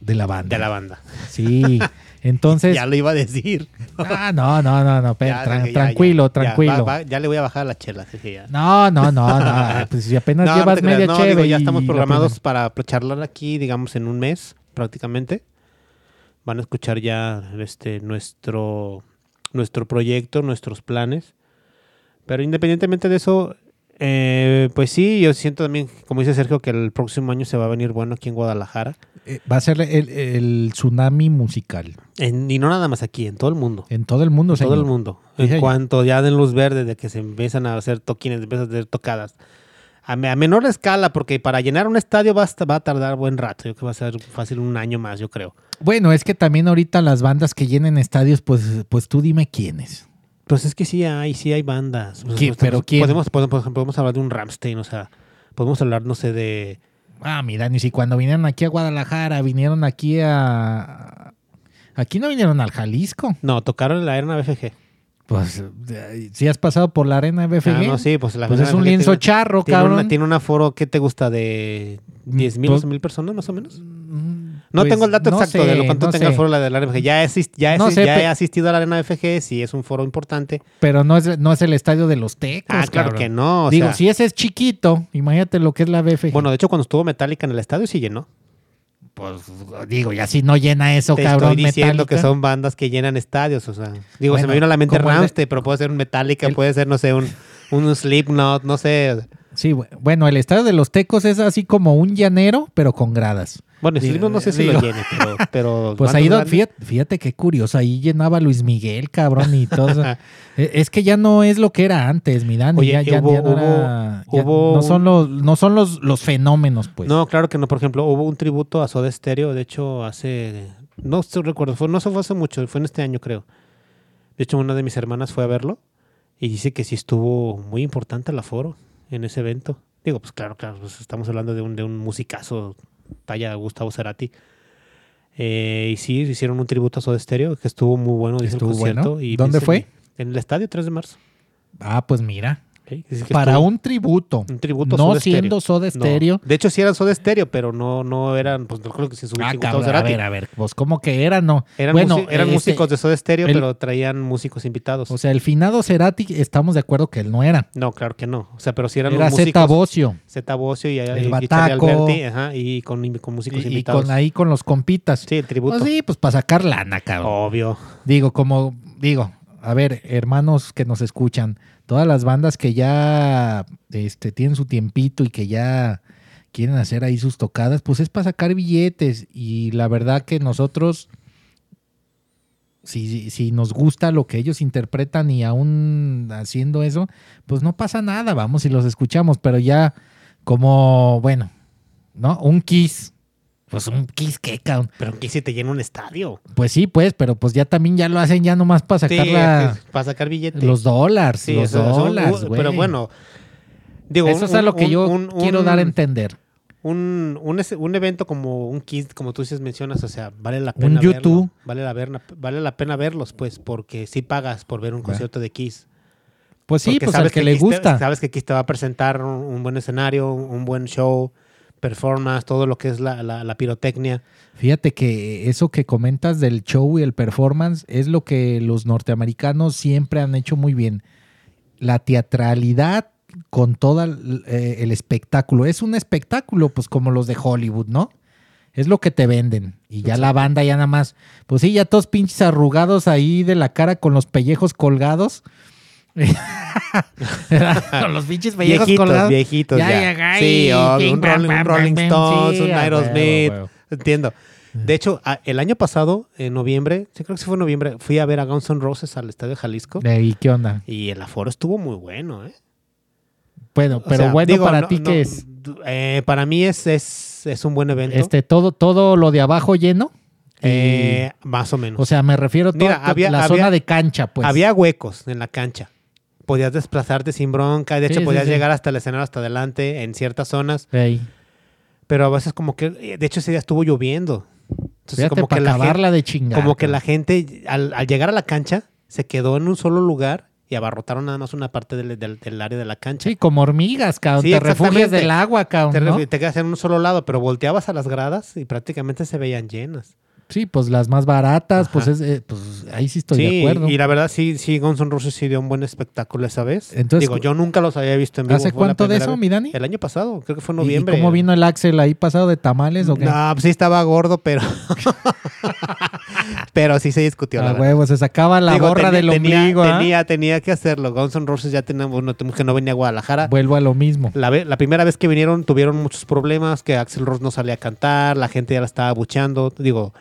De la banda. de la banda. Sí. [laughs] Entonces. ya lo iba a decir. [laughs] Ah, no, no, no, no. pe- Ya, tran- dije, ya, tranquilo, ya, tranquilo. va- va- Ya, le voy a bajar la chela. dije, ya. No, no, no, no. [laughs] Pues si apenas No, llevas media no, digo, ya estamos programados para charlar aquí, digamos, en un mes, prácticamente. Van a escuchar ya este nuestro, nuestro proyecto, nuestros planes. Pero independientemente de eso, eh, pues sí, yo siento también, como dice Sergio, que el próximo año se va a venir bueno aquí en Guadalajara. Eh, va a ser el, el tsunami musical. En- y no nada más aquí, en todo el mundo. En todo el mundo, En todo señor. el mundo. Sí, en señor. cuanto ya den luz verde de que se empiezan a hacer toquines, empiezan a hacer tocadas. A, me- a menor escala, porque para llenar un estadio va a, va a tardar buen rato. Yo creo que va a ser fácil un año más, yo creo. Bueno, es que también ahorita las bandas que llenen estadios, pues, pues tú dime quiénes. Pues es que sí hay, sí hay bandas. Pues, ¿Quién? pues, ¿Pero pues, quién? Podemos, podemos, podemos hablar de un Ramstein, o sea, podemos hablar, no sé, de... Ah, mira, ni si cuando vinieron aquí a Guadalajara, vinieron aquí a... Aquí no vinieron al Jalisco. No, tocaron en la arena BFG. Pues, si has pasado por la arena BFG. Ah, no, sí, pues la Pues es un BFG lienzo tiene- charro, tiene cabrón. Una, tiene un aforo, ¿qué te gusta? ¿De 10 mil, Pues- 11 mil personas más o menos? No pues, tengo el dato no exacto de sé, lo cuánto no tenga el sé. foro la de la arena BFG. Ya, he, asist- ya, No sé, ya he asistido a la arena BFG, sí es un foro importante. Pero no es, no es el estadio de los tecos. Ah, claro cabrón. que no. o Digo, sea, si ese es chiquito, imagínate lo que es la BFG. Bueno, de hecho, cuando estuvo Metallica en el estadio sí llenó. pues digo, ya si no llena eso, Te cabrón. estoy diciendo Metallica. que son bandas que llenan estadios. O sea, digo, se Bueno, me vino a la mente el de- Ramstein, pero puede ser un Metallica, el- puede ser, no sé, un, un Slipknot, no sé. Sí, bu- bueno, el estadio de los tecos es así como un llanero, pero con gradas. Bueno, Slipknot no sé si digo- lo llene, pero... [laughs] pero Pues ahí, grandes- fíjate, fíjate qué curioso, ahí llenaba Luis Miguel, cabrón, y todo eso. [laughs] Eh, Es que ya no es lo que era antes, mi Dani. Oye, ya, ya- hubo- ya no, era- hubo- ya hubo no son, los, no son los, los fenómenos, pues. No, claro que no. Por ejemplo, hubo un tributo a Soda Stereo, de hecho, hace... No recuerdo, fue, no se fue hace mucho, fue en este año, creo. De hecho, una de mis hermanas fue a verlo y dice que sí estuvo muy importante el aforo en ese evento. Digo, pues claro, claro, pues estamos hablando de un, de un musicazo talla Gustavo Cerati. Eh, y sí, hicieron un tributo a Soda Stereo, que estuvo muy bueno, dice Estuvo el concierto. bueno. Y ¿Dónde fue? En el estadio 3 de marzo. Ah, pues mira. Para estuvo- un tributo. un tributo no Soda siendo Soda No. Stereo. De hecho, sí eran Soda Stereo, pero no, no eran, pues no creo que se subió Ah, cabrón, a ver, a ver, pues como que era, no. Eran, bueno, eran este, músicos de Soda Stereo, el- pero traían músicos invitados. O sea, el finado Cerati, estamos de acuerdo que él no era. no, claro que no. O sea, pero sí eran Era los Zeta músicos. Bocio. Zeta Bocio y, y, El y Bataco. Alberti, ajá, y con, con músicos Y, y invitados. con ahí con los compitas. Sí, el tributo. Pues sí, pues para sacar lana, cabrón. Obvio. Digo, como, digo, a ver, hermanos que nos escuchan, todas las bandas que ya este, tienen su tiempito y que ya quieren hacer ahí sus tocadas, pues es para sacar billetes. Y la verdad que nosotros, si, si nos gusta lo que ellos interpretan y aún haciendo eso, pues no pasa nada, vamos y los escuchamos, pero ya como, bueno, ¿no? Un kiss. Pues un kiss, ¿qué, cabrón? Pero aquí sí te llena un estadio. Pues sí, pues, pero pues ya también ya lo hacen ya nomás para sacar Sí, la- para sacar billetes. los dólares, Sí, los dólares, güey. Pero bueno, digo, Eso un- es a lo que un- yo un- quiero un- dar a entender. un, un, un evento como un Kiss, como tú dices, mencionas, o sea, vale la Un pena YouTube. verlo. Vale la, verna- vale la pena verlos, pues, porque sí pagas por ver un concierto de Kiss. Pues sí, Porque pues al sabes que le Kiss te- gusta. sabes que Kiss te va a presentar un, un buen escenario, un, un buen show, performance, todo lo que es la, la- la pirotecnia. Fíjate que eso que comentas del show y el performance es lo que los norteamericanos siempre han hecho muy bien. La teatralidad con todo el, eh, el espectáculo. Es un espectáculo, pues como los de Hollywood, ¿no? Es lo que te venden. Y ya la banda ya nada más, pues sí, ya todos pinches arrugados ahí de la cara con los pellejos colgados. [laughs] con los pinches pellejos Viejitos, colgados. viejitos Ya, ya. ya, sí, ay, un Rolling, un Stones, sí, un Aerosmith. Entiendo. De hecho, el año pasado, en noviembre, sí creo que sí fue en noviembre, fui a ver a Guns N' Roses al Estadio Jalisco. ¿Y qué onda? Y el aforo estuvo muy bueno, ¿eh? Bueno, O pero sea, bueno digo, para no- ti no, qué es eh, para mí es, es, es un buen evento. este todo todo lo de abajo lleno. Eh, más o menos. o sea, me refiero a toda Mira, había- la había- zona de cancha, pues. Había huecos en la cancha. Podías desplazarte sin bronca. De hecho, Sí, podías sí. llegar hasta el escenario, hasta adelante, en ciertas zonas. Ey, Pero a veces como que... eh, De hecho, ese día estuvo lloviendo. Entonces, fíjate, como que, la gente, acabarla de chingar. como que la gente, al, al llegar a la cancha, se quedó en un solo lugar y abarrotaron nada más una parte del, del- del área de la cancha. Sí, como hormigas, cabrón. Sí, te refugias del agua, cabrón. Te, ¿no? te quedas en un solo lado, pero volteabas a las gradas y prácticamente se veían llenas. Sí, pues las más baratas, pues, es, eh, pues ahí sí estoy sí, de acuerdo. y la verdad sí, sí, Guns N' Roses sí dio un buen espectáculo esa vez. Entonces, Digo, yo nunca los había visto en vivo. ¿Hace cuánto de eso, vez. mi Dani? El año pasado, creo que fue en ¿Y- noviembre. ¿Y cómo vino el Axel ahí pasado de tamales o qué? No, pues sí estaba gordo, pero. [laughs] pero sí se discutió. la A huevo, se sacaba la Digo, gorra tenía- del tenía- ombligo. ¿ah? Tenía, tenía que hacerlo. Guns N' Roses ya tenemos, bueno, tenemos que no venía a Guadalajara. Vuelvo a lo mismo. La, la primera vez que vinieron tuvieron muchos problemas, que Axel Rose no salía a cantar, la gente ya la estaba buchando. Digo,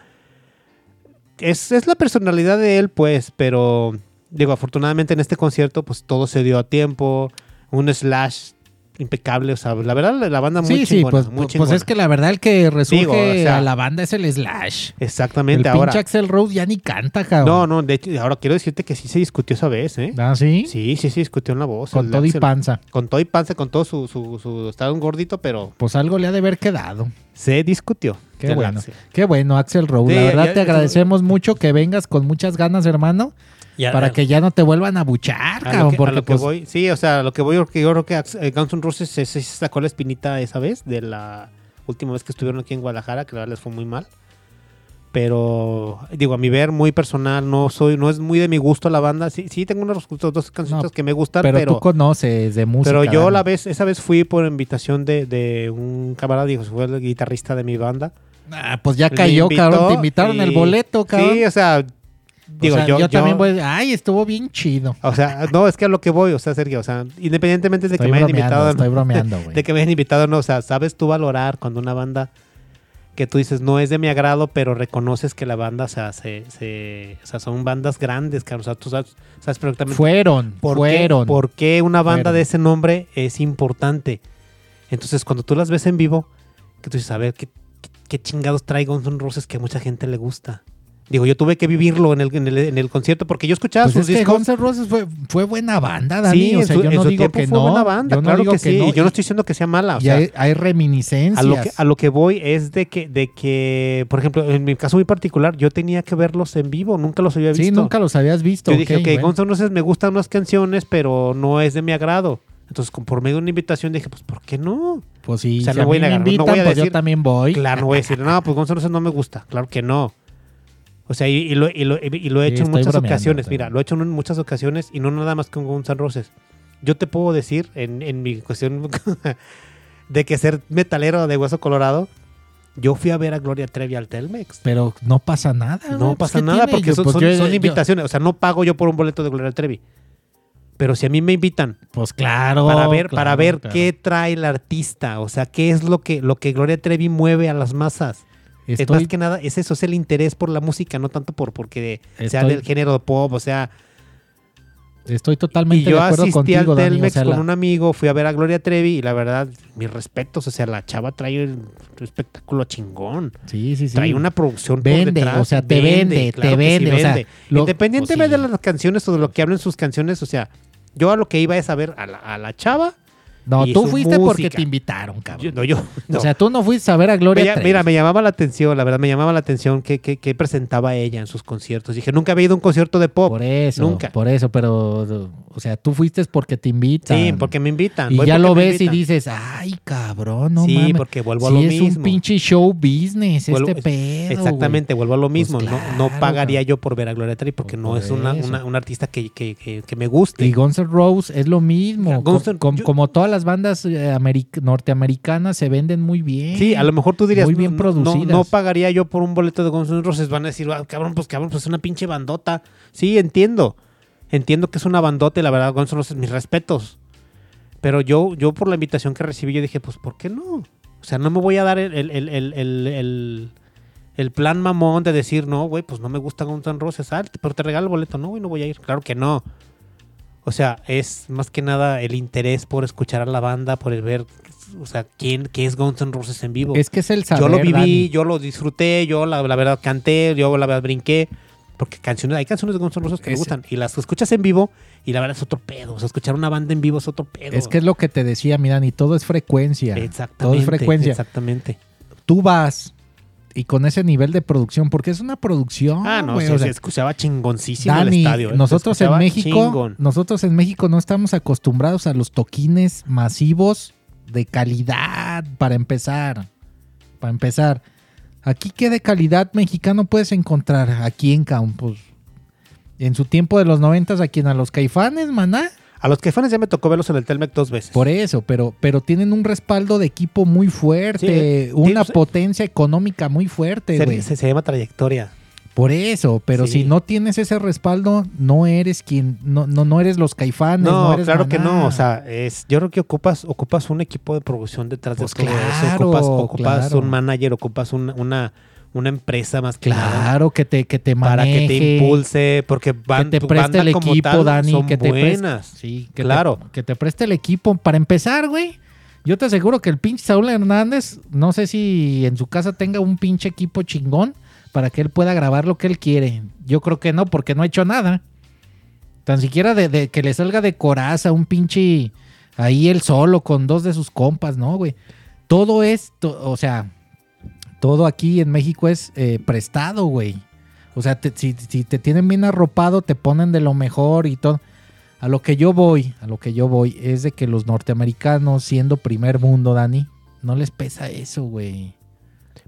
es, es la personalidad de él, pues, pero digo, afortunadamente en este concierto, pues todo se dio a tiempo, un slash impecable, o sea, la verdad la, banda muy sí, sí, chingona, pues, muy pues, pues chingona. es que la verdad el que resurge Digo, o sea, a la banda es el Slash. El Exactamente, pinche ahora. Axel Rose ya ni canta, cabrón. No, no, de hecho, ahora quiero decirte que sí se discutió esa vez, ¿eh? ¿Ah, sí? Sí, sí, sí discutió en la voz. Con el todo y panza. Con todo y panza, con todo su, su, su- estaba un gordito, pero Pues algo le ha de haber quedado. se discutió. Qué el bueno. Qué bueno, Axel Rose. Sí, la verdad ya- te ya- agradecemos mucho que vengas con muchas ganas, hermano, para que ya no te vuelvan a buchar, A lo cabrón. que, a lo que pues, voy, sí, o sea, lo que voy, porque yo creo que eh, Guns N' Roses se, se sacó la espinita esa vez, de la última vez que estuvieron aquí en Guadalajara, que la verdad les fue muy mal. Pero, digo, a mi ver, muy personal, no soy, no es muy de mi gusto la banda. Sí, sí tengo unos gustos, dos canciones No, que me gustan, pero, pero, tú conoces de música. pero yo Dani. la vez, esa vez fui por invitación de, de un camarada, dijo, fue el guitarrista de mi banda. Ah, pues ya cayó, invitó cabrón. Te invitaron el y- boleto, cabrón. Sí, o sea, digo, O sea, yo, yo, yo- también voy. Ay, estuvo bien chido. O sea, no, es que a lo que voy, o sea, Sergio, o sea, independientemente de que me hayan invitado, estoy [laughs] bromeando, güey. de que me hayan invitado, no, o sea, sabes tú valorar cuando una banda que tú dices no es de mi agrado, pero reconoces que la banda, o sea, se, se- o sea son bandas grandes, cabrón, o sea, tú sabes, sabes perfectamente Fueron, por, qué, fueron. por qué una banda Fueron. de ese nombre es importante. Entonces, cuando tú las ves en vivo, que tú dices, a ver, ¿qué, qué, qué chingados trae Guns N' Roses que a mucha gente le gusta? Digo, yo tuve que vivirlo en el, en el, en el concierto porque yo escuchaba Pues sus es que discos. Guns N' Roses fue, fue buena banda, Dani. Sí, o sea, su, yo no digo tiempo que fue no. buena banda, yo no claro digo que, que, sí. no. y yo no estoy diciendo que sea mala. O y sea, hay, hay reminiscencias. a lo, que, a lo que voy es de que, de que, por ejemplo, en mi caso muy particular, yo tenía que verlos en vivo, nunca los había visto. sí, nunca los habías visto. Yo dije, ok, bueno. Guns N' Roses me gustan unas canciones, pero no es de mi agrado. Entonces, por medio de una invitación, dije, pues, ¿por qué no? Pues sí, o sea, si no a voy a me no invitan, voy a pues yo también voy. Claro, no voy a decir, no, pues Guns N' Roses no me gusta. Claro que no. O sea, y, y lo, y lo- y lo he Sí, hecho en muchas ocasiones. Mira, lo he hecho en muchas ocasiones y no nada más con Guns N' Roses. Yo te puedo decir, en, en mi cuestión [laughs] de que ser metalero de hueso colorado, yo fui a ver a Gloria Trevi al Telmex. Pero no pasa nada. No pues, pasa ¿qué nada tiene? porque son, pues, son- yo- son yo- invitaciones. O sea, no pago yo por un boleto de Gloria Trevi. Pero si a mí me invitan Pues claro. para ver, claro, para ver claro. qué trae el artista, o sea, qué es lo que, lo que Gloria Trevi mueve a las masas. Es más que nada, es eso, es el interés por la música, no tanto por porque sea del género de pop, o sea. estoy Y totalmente de yo acuerdo asistí contigo, al Dani. O Telmex sea, con la- un amigo, fui a ver a Gloria Trevi y la verdad, mis respetos, o sea, la chava trae un espectáculo chingón. Sí, sí, sí. Trae una producción por Vende, detrás. o sea, te vende, claro te sí vende, o sea, vende. lo- Independientemente sí. de las canciones o de lo que hablen sus canciones, o sea, yo a lo que iba es a ver a la, a la chava. No, tú fuiste porque te invitaron, cabrón. Yo, no, yo. no. O sea, tú no fuiste a ver a Gloria Mira, Trevi. mira, me llamaba la atención, la verdad, me llamaba la atención que, que, que presentaba ella en sus conciertos. Dije, nunca había ido a un concierto de pop. Por eso, nunca. por eso, pero, o sea, tú fuiste porque te invitan. Sí, porque me invitan. Y voy ya lo ves y dices, ay, cabrón, no sí, mames. porque vuelvo a Sí, lo es mismo. un pinche show business Vuelvo- este pedo, Exactamente, vuelvo a lo mismo. Pues no, no claro, pagaría yo por ver a Gloria Trevi porque no por es una, artista que, que, me guste. Y Guns N' Roses es lo mismo. Guns Com- N' com- yo- como todas las bandas eh, americ- norteamericanas se venden muy bien. Sí, a lo mejor tú dirías, Muy bien no, producidas. No, pagaría yo por un boleto de Guns N' Roses. Van a decir, "Ah, cabrón, pues cabrón, pues es una pinche bandota. Sí, entiendo. Entiendo que es una bandota y la verdad, Guns N' Roses, mis respetos. Pero yo, yo por la invitación que recibí, yo dije, pues, ¿por qué no? O sea, no me voy a dar el, el, el, el, el- el- el plan mamón de decir, no, güey, pues no me gusta Guns N' Roses, ah, pero te regalo el boleto. No, güey, no voy a ir. Claro que no. O sea, es más que nada el interés por escuchar a la banda, por el ver, o sea, quién, qué es Guns N' Roses en vivo. Es que es el saber, yo lo viví, Dani. yo lo disfruté, yo la, la verdad canté, yo la verdad brinqué. Porque canciones, hay canciones de Guns N' Roses que me Es- gustan y las escuchas en vivo y la verdad es otro pedo. O sea, escuchar una banda en vivo es otro pedo. Es que es lo que te decía, mira, y todo es frecuencia. Exactamente. Todo es frecuencia. Exactamente. Tú vas y con ese nivel de producción, porque es una producción. Ah, no, o se escuchaba chingoncísimo Dani, el estadio. ¿eh? Nosotros en México, chingón. nosotros en México no estamos acostumbrados a los toquines masivos de calidad para empezar. Para empezar. Aquí qué de calidad mexicano puedes encontrar aquí en Campos. En su tiempo de los noventas, a quien a los caifanes, maná. A los caifanes ya me tocó verlos en el Telmec dos veces. Por eso, pero, pero tienen un respaldo de equipo muy fuerte, Sí, una sí, potencia económica muy fuerte, se, güey. se- se llama trayectoria. Por eso, pero si no tienes ese respaldo, no eres quien, no, no, no eres los caifanes, no, No, eres claro que no. O sea, es, yo creo que ocupas, ocupas un equipo de producción detrás Pues de todo eso. claro, Ocupas, ocupas claro. un manager, ocupas un- una, una empresa más que nada. claro que te, que te Para que te maneje, impulse, porque van, que te preste el equipo, tal Dani, son que te preste, buenas. sí, que Claro. te, que te preste el equipo. Para empezar, güey, yo te aseguro que el pinche Saúl Hernández, no sé si en su casa tenga un pinche equipo chingón para que él pueda grabar lo que él quiere. Yo creo que no, porque no ha hecho nada. Tan siquiera de, de que le salga de coraza un pinche ahí él solo con dos de sus compas, ¿no, güey? Todo esto, o sea, todo aquí en México es eh, prestado, güey. O sea, te- si, si te tienen bien arropado, te ponen de lo mejor y todo. A lo que yo voy, a lo que yo voy, es de que los norteamericanos, siendo primer mundo, Dani, no les pesa eso, güey.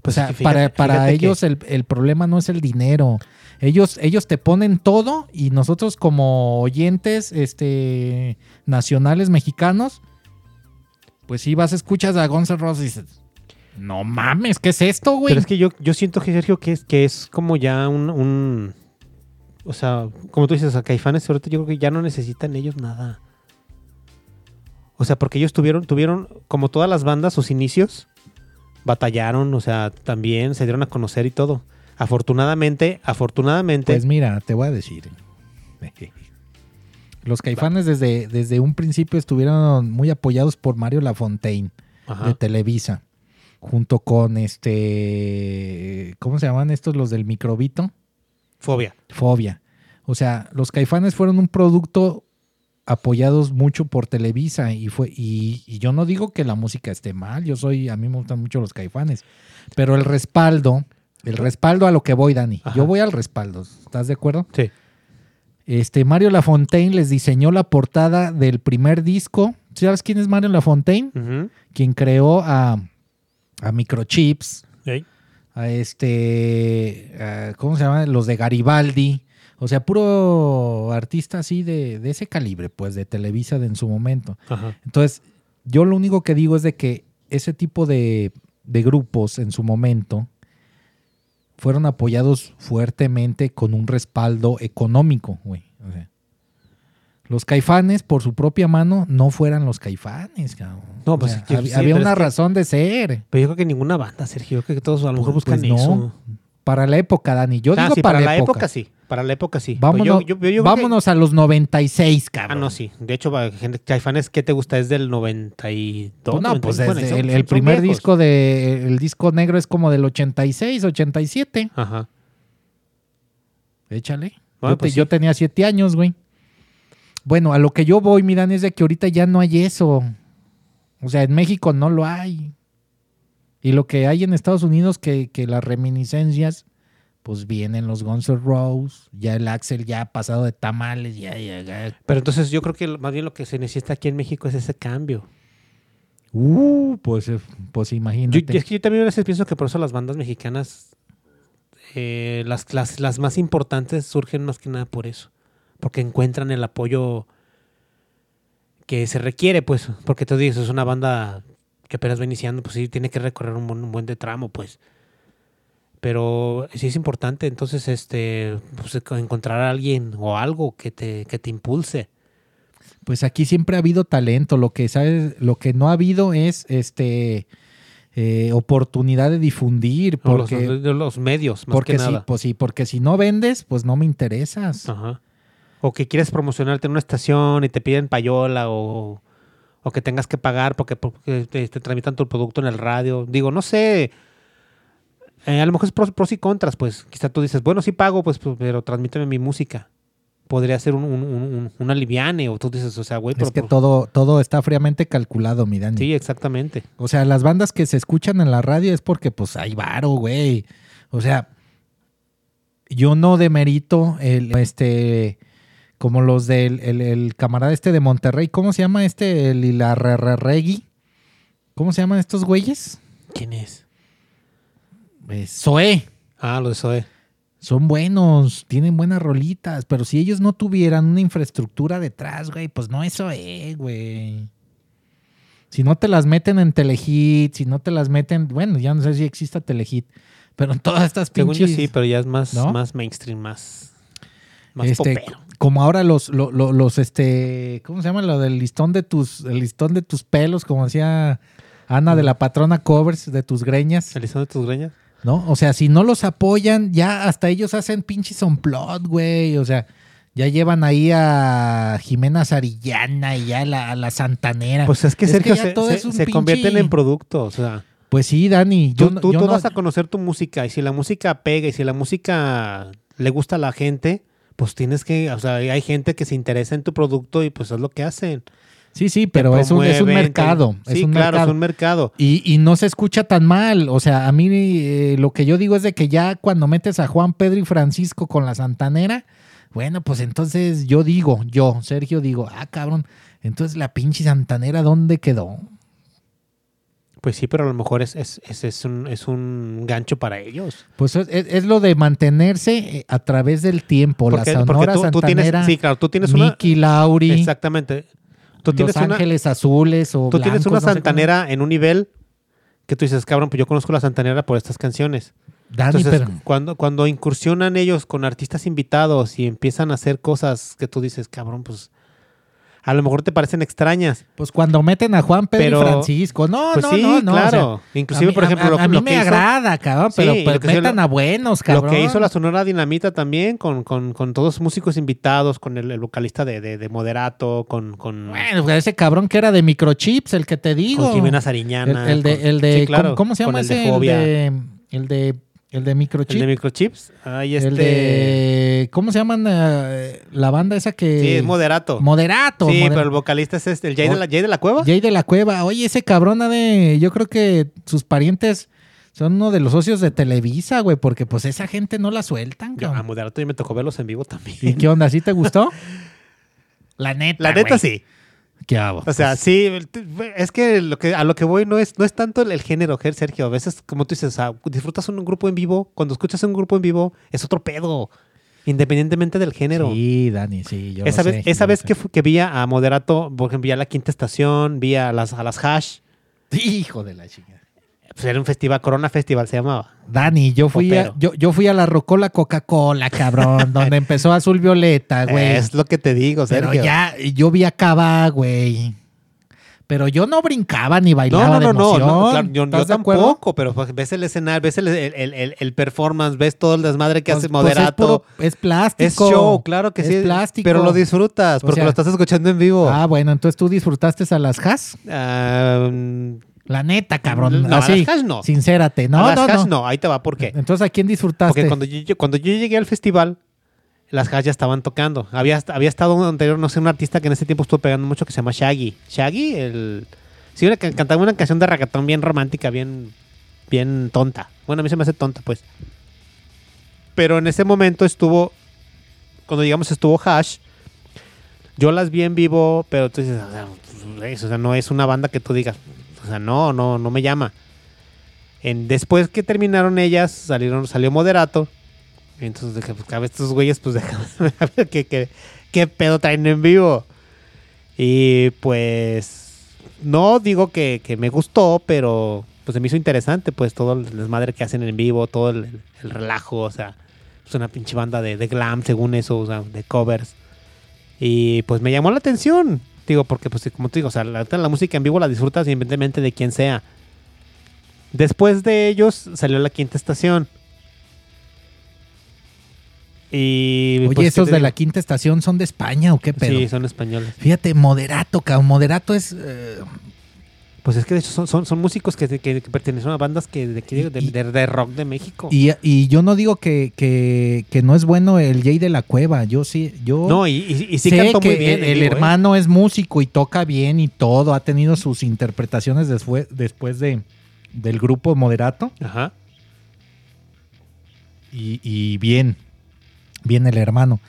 Pues o sea, es que fíjate- para, para fíjate que- ellos el, el problema no es el dinero. Ellos, ellos te ponen todo y nosotros como oyentes este, nacionales mexicanos, pues sí vas, escuchas a Guns N' Roses y dices, no mames, ¿qué es esto, güey? Pero es que yo, yo siento que Sergio que es, que es como ya un, un- o sea, como tú dices, a Caifanes ahorita yo creo que ya no necesitan ellos nada. O sea, porque ellos tuvieron, tuvieron, como todas las bandas, sus inicios, batallaron, o sea, también se dieron a conocer y todo. Afortunadamente, afortunadamente, Pues mira, te voy a decir. Los caifanes desde, desde un principio estuvieron muy apoyados por Mario Lafontaine ajá, de Televisa, junto con este, ¿cómo se llaman estos los del microbito? fobia. Fobia. O sea, los caifanes fueron un producto apoyados mucho por Televisa y fue y, y yo no digo que la música esté mal, yo soy a mí me gustan mucho los caifanes, pero el respaldo, el respaldo a lo que voy, Dani. Ajá. Yo voy al respaldo, ¿estás de acuerdo? Sí. Este Mario Lafontaine les diseñó la portada del primer disco. ¿Sabes quién es Mario Lafontaine? Quien creó a, a Microchips, a este, a- ¿cómo se llama? Los de Garibaldi. O sea, puro artista así de, de ese calibre, pues, de Televisa de en su momento. Ajá. Entonces, yo lo único que digo es de que ese tipo de, de grupos en su momento fueron apoyados fuertemente con un respaldo económico, güey. O sea, los caifanes, por su propia mano, no fueran los caifanes, cabrón. No, O pues, sea, sí, hab- sí, había una que- razón de ser. Pero yo creo que ninguna banda, Sergio, creo que todos a lo mejor Pues- buscan pues no. eso. Para la época, Dani. Yo Ah, digo sí, para, para la época. sí. Para la época sí. Vámonos, Yo- yo- yo creo que- vámonos a los 96, Ah, cabrón. no, sí. De hecho, gente, Caifanes, ¿qué te gusta? Es del 92. Pues no, pues 95, desde son- el, primer viejos. disco de el disco negro es como del 86, 87. Ajá. Échale. Bueno, yo, te- pues sí. yo tenía siete años, güey. Bueno, a lo que yo voy, miran, es de que ahorita ya no hay eso. O sea, en México no lo hay. Y lo que hay en Estados Unidos, que, que las reminiscencias, pues vienen los Guns N' Roses, ya el Axel ya ha pasado de tamales, ya, ya, ya. Pero entonces yo creo que más bien lo que se necesita aquí en México es ese cambio. Uh, pues, eh, pues Yo, imagínate. y es que yo también a veces pienso que por eso las bandas mexicanas, eh, las, las, las más importantes surgen más que nada por eso. Porque encuentran el apoyo que se requiere, pues. Porque tú dices, es una banda que apenas va iniciando, pues sí, tiene que recorrer un, buen- un buen de tramo, pues. Pero sí es importante, entonces, este, pues, encontrar a alguien o algo que te, que te impulse. Pues aquí siempre ha habido talento. Lo que sabes, lo que no ha habido es este eh, oportunidad de difundir. Los, Porque, los- los medios, más porque que si, nada. pues sí, porque si no vendes, pues no me interesas. Ajá. O que quieres promocionarte en una estación y te piden payola o, o que tengas que pagar porque, porque te, te tramitan tu producto en el radio. Digo, no sé. Eh, a lo mejor es pros, pros y contras, pues. Quizá tú dices, bueno, sí pago, pues, pues, pero transmíteme mi música. Podría ser un, un, un, un- un aliviane. O tú dices, o sea, güey, pero. Es que por- todo, todo está fríamente calculado, mi Dani. Sí, exactamente. O sea, las bandas que se escuchan en la radio es porque pues hay varo, güey. O sea, yo no demerito el este como los del el, el camarada este de Monterrey, ¿cómo se llama este el Ilarregui? ¿Cómo se llaman estos güeyes? ¿Quién es? Eh, Zoé. Ah, lo de Zoe. Son buenos, tienen buenas rolitas, pero si ellos no tuvieran una infraestructura detrás, güey, pues no es Zoé, güey. Si no te las meten en Telehit, si no te las meten, bueno, ya no sé si exista Telehit, pero en todas estas Según yo pinches, sí, pero ya es más, ¿No? más mainstream, más, más este, popero. Como ahora los, lo- lo- los, este, ¿cómo se llama? Lo del listón de tus, el listón de tus pelos, como decía Ana de la patrona covers de tus greñas. ¿El listón de tus greñas? ¿no? O sea, si no los apoyan, ya hasta ellos hacen pinches on plot, güey. O sea, ya llevan ahí a Jimena Sarillana y ya a la, a la Santanera. Pues es que Es Sergio que se, se- pinche- convierten en productos. O sea, Pues sí, Dani. Yo, tú, no- tú, yo tú no- vas a conocer tu música y si la música pega y si la música le gusta a la gente, pues tienes que, o sea, hay gente que se interesa en tu producto y pues es lo que hacen. Sí, sí, pero es un, es un mercado. Sí, es un claro, mercado. es un mercado. Y, y no se escucha tan mal. O sea, a mí eh, lo que yo digo es de que ya cuando metes a Juan, Pedro y Francisco con la Santanera, bueno, pues entonces yo digo, yo, Sergio, digo, ah, cabrón, entonces la pinche Santanera, ¿dónde quedó? Pues sí, pero a lo mejor es, es, es, es un, es un gancho para ellos. Pues es, es- es lo de mantenerse eh, a través del tiempo. Porque, la porque Sonora tú, tú tienes, Santanera, sí, claro, tú tienes una... Mickey Lauri, Exactamente. Tú tienes Los una, Ángeles Azules o tú tienes una no santanera en un nivel que tú dices, cabrón, pues yo conozco la santanera por estas canciones. Dani, Entonces, pero- cuando, cuando incursionan ellos con artistas invitados y empiezan a hacer cosas que tú dices, cabrón, pues a lo mejor te parecen extrañas. pues cuando meten a Juan, Pedro Pero- y Francisco, no, pues no, sí, no, no. o sea, claro. Inclusive, a mí- por ejemplo, a, lo, a mí lo me hizo- agrada, cabrón, pero Sí, pues lo metan lo- a buenos, Lo cabrón. que hizo la Sonora Dinamita también, con, con, con todos los músicos invitados, con el, el vocalista de, de, de Moderato, con, con, Bueno, pues ese cabrón que era de microchips, el que te digo. con Jimena el, Sariñana. el de, con- el de sí, claro, ¿cómo, cómo se con llama el de ese? El Fobia. de, el de, el de microchip. El de Microchips. Ay, este... El de, ¿cómo se llaman eh, la banda esa que? Sí, es Moderato. Moderato. sí, Moder- pero el vocalista es este, el Jay, de, la, Jay de la Cueva. Jay de la Cueva. Oye, ese cabrón de, yo creo que sus parientes son uno de los socios de Televisa, güey, porque pues esa gente no la sueltan, Yo, a cabrón. Moderato y me tocó verlos en vivo también. ¿Y qué onda? ¿Sí te gustó? [laughs] La neta, La neta güey. sí. ¿Qué hago? O sea, sí, el- es que, lo que a lo que voy no es, no es tanto el, el género, Sergio. A veces, como tú dices, o sea, disfrutas un grupo en vivo. Cuando escuchas un grupo en vivo, es otro pedo. Independientemente del género. Sí, Dani, sí. Yo esa lo vez, sé, esa yo vez que, que vi a Moderato, por ejemplo, vi a la quinta estación, vi a las, a las hash. Hijo de la chingada. Pues era un festival, Corona Festival se llamaba. Dani, yo fui, a, yo, yo fui a la Rocola Coca-Cola, cabrón, [laughs] donde empezó Azul Violeta, güey. Es lo que te digo, Pero Sergio. ya, yo vi a Cava, güey. Pero yo no brincaba ni No, bailaba no, de no, no, emoción. no, claro, yo, ¿Estás yo de tampoco, pero pues, ves el escenario, ves el, el- el- el performance, ves todo el desmadre que Pues- hace pues Moderato. es, puro- es plástico. Es show, claro que Es sí. plástico. Pero lo disfrutas O porque sea- lo estás escuchando en vivo. Ah, bueno, entonces tú disfrutaste a las Has. Ah, mm, La neta, cabrón. No, a las Hash no. Sincérate. No, a las no, hash no. no. ahí te va, ¿por qué? Entonces, ¿a quién disfrutaste? Porque cuando yo, cuando yo llegué al festival, las hash ya estaban tocando. Había, había estado un anterior, no sé, un artista que en ese tiempo estuvo pegando mucho que se llama Shaggy. Shaggy, el... Sí, una que cantaba una canción de reggaetón bien romántica, bien, bien tonta. Bueno, a mí se me hace tonta, pues. Pero en ese momento estuvo, cuando llegamos estuvo Hash. Yo las vi en vivo, pero tú dices, sea, pues, o sea, no es una banda que tú digas, o sea, no, no, no me llama. Después que terminaron ellas, salieron, salió Moderato. Entonces dije, pues vez estos güeyes, pues [laughs] déjame ver qué, pedo traen en vivo. Y pues, no digo que, que me gustó, pero pues se me hizo interesante, pues todo el desmadre que hacen en vivo, todo el, el relajo, o sea, es una pinche banda de, de glam, según eso, o sea, de covers. Y pues me llamó la atención, digo, porque pues como te digo, o sea, la, la música en vivo la disfrutas independientemente de quién sea. Después de ellos salió la quinta estación. Y Oye, pues, esos ¿qué te de la quinta estación son de España o qué pedo. Sí, son españoles. Fíjate, Moderato, cabrón. Moderato es. eh, Pues es que de hecho son, son, son músicos que, que- que pertenecen a bandas que de, de, de- de- rock de México. y, y yo no digo que, que, que no es bueno el Jay de la Cueva. Yo sí. Yo no, y, y, y sí sé cantó muy bien. el, el digo, ¿eh? hermano es músico y toca bien y todo. Ha tenido sus interpretaciones después, después de, del grupo Moderato. Ajá. y, y bien, bien el hermano.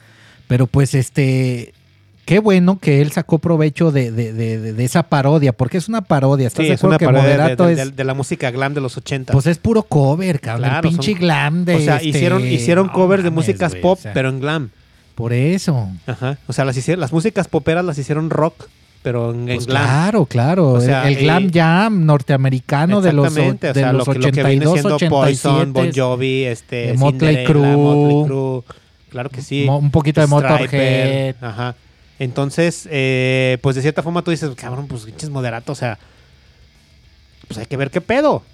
Pero pues este, qué bueno que él sacó provecho de, de- de- de- de esa parodia, porque es una parodia. ¿Estás Sí, de es una que parodia de, Moderato de- es, de- de la música glam de los 80. pues es puro cover, cabrón, Claro, el pinche son- glam de o sea, este- hicieron, hicieron no covers de mames, músicas güey, pop, o sea, pero en glam. por eso. Ajá. O sea, las, hicieron, las músicas poperas las hicieron rock, pero en, Pues glam. claro, claro. O sea, el, el glam jam norteamericano de los, Exactamente, o de sea, los lo, que, lo que viene 82, siendo Poison, 87, Bon Jovi, este, de Motley Crue, claro que sí. mo- un poquito de Motorhead. Ajá. Entonces, eh, pues de cierta forma tú dices, cabrón, pues pinches moderato, o sea, pues hay que ver qué pedo.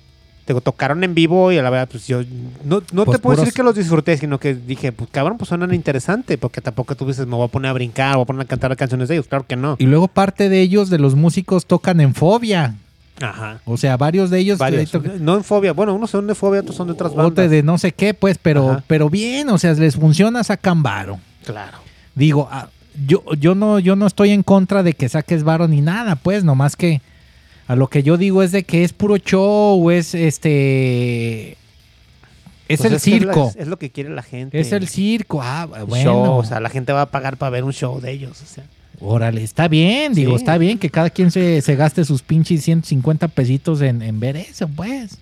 Te tocaron en vivo y a la verdad, pues yo no, no Pues te puedo decir que los disfruté, sino que dije, pues cabrón, pues suenan interesante, porque tampoco tú dices, me voy a poner a brincar, voy a poner a cantar canciones de ellos, claro que no. Y luego parte de ellos, de los músicos, tocan en Fobia. Ajá. O sea, varios de ellos Varios. No en fobia, bueno, unos son de fobia, otros son de otras Otra bandas. de no sé qué, pues, pero, Ajá. pero bien, o sea, les funciona, sacan varo. Claro. Digo, ah, yo, yo no, yo no estoy en contra de que saques varo ni nada, pues, nomás que a lo que yo digo es de que es puro show, es este. Es Pues el circo. Es, es lo que quiere la gente. Es el circo. Ah, bueno. Show, o sea, la gente va a pagar para ver un show de ellos. O sea. Órale, está bien, digo, Sí. está bien que cada quien se, se gaste sus pinches 150 pesitos en, en ver eso, pues.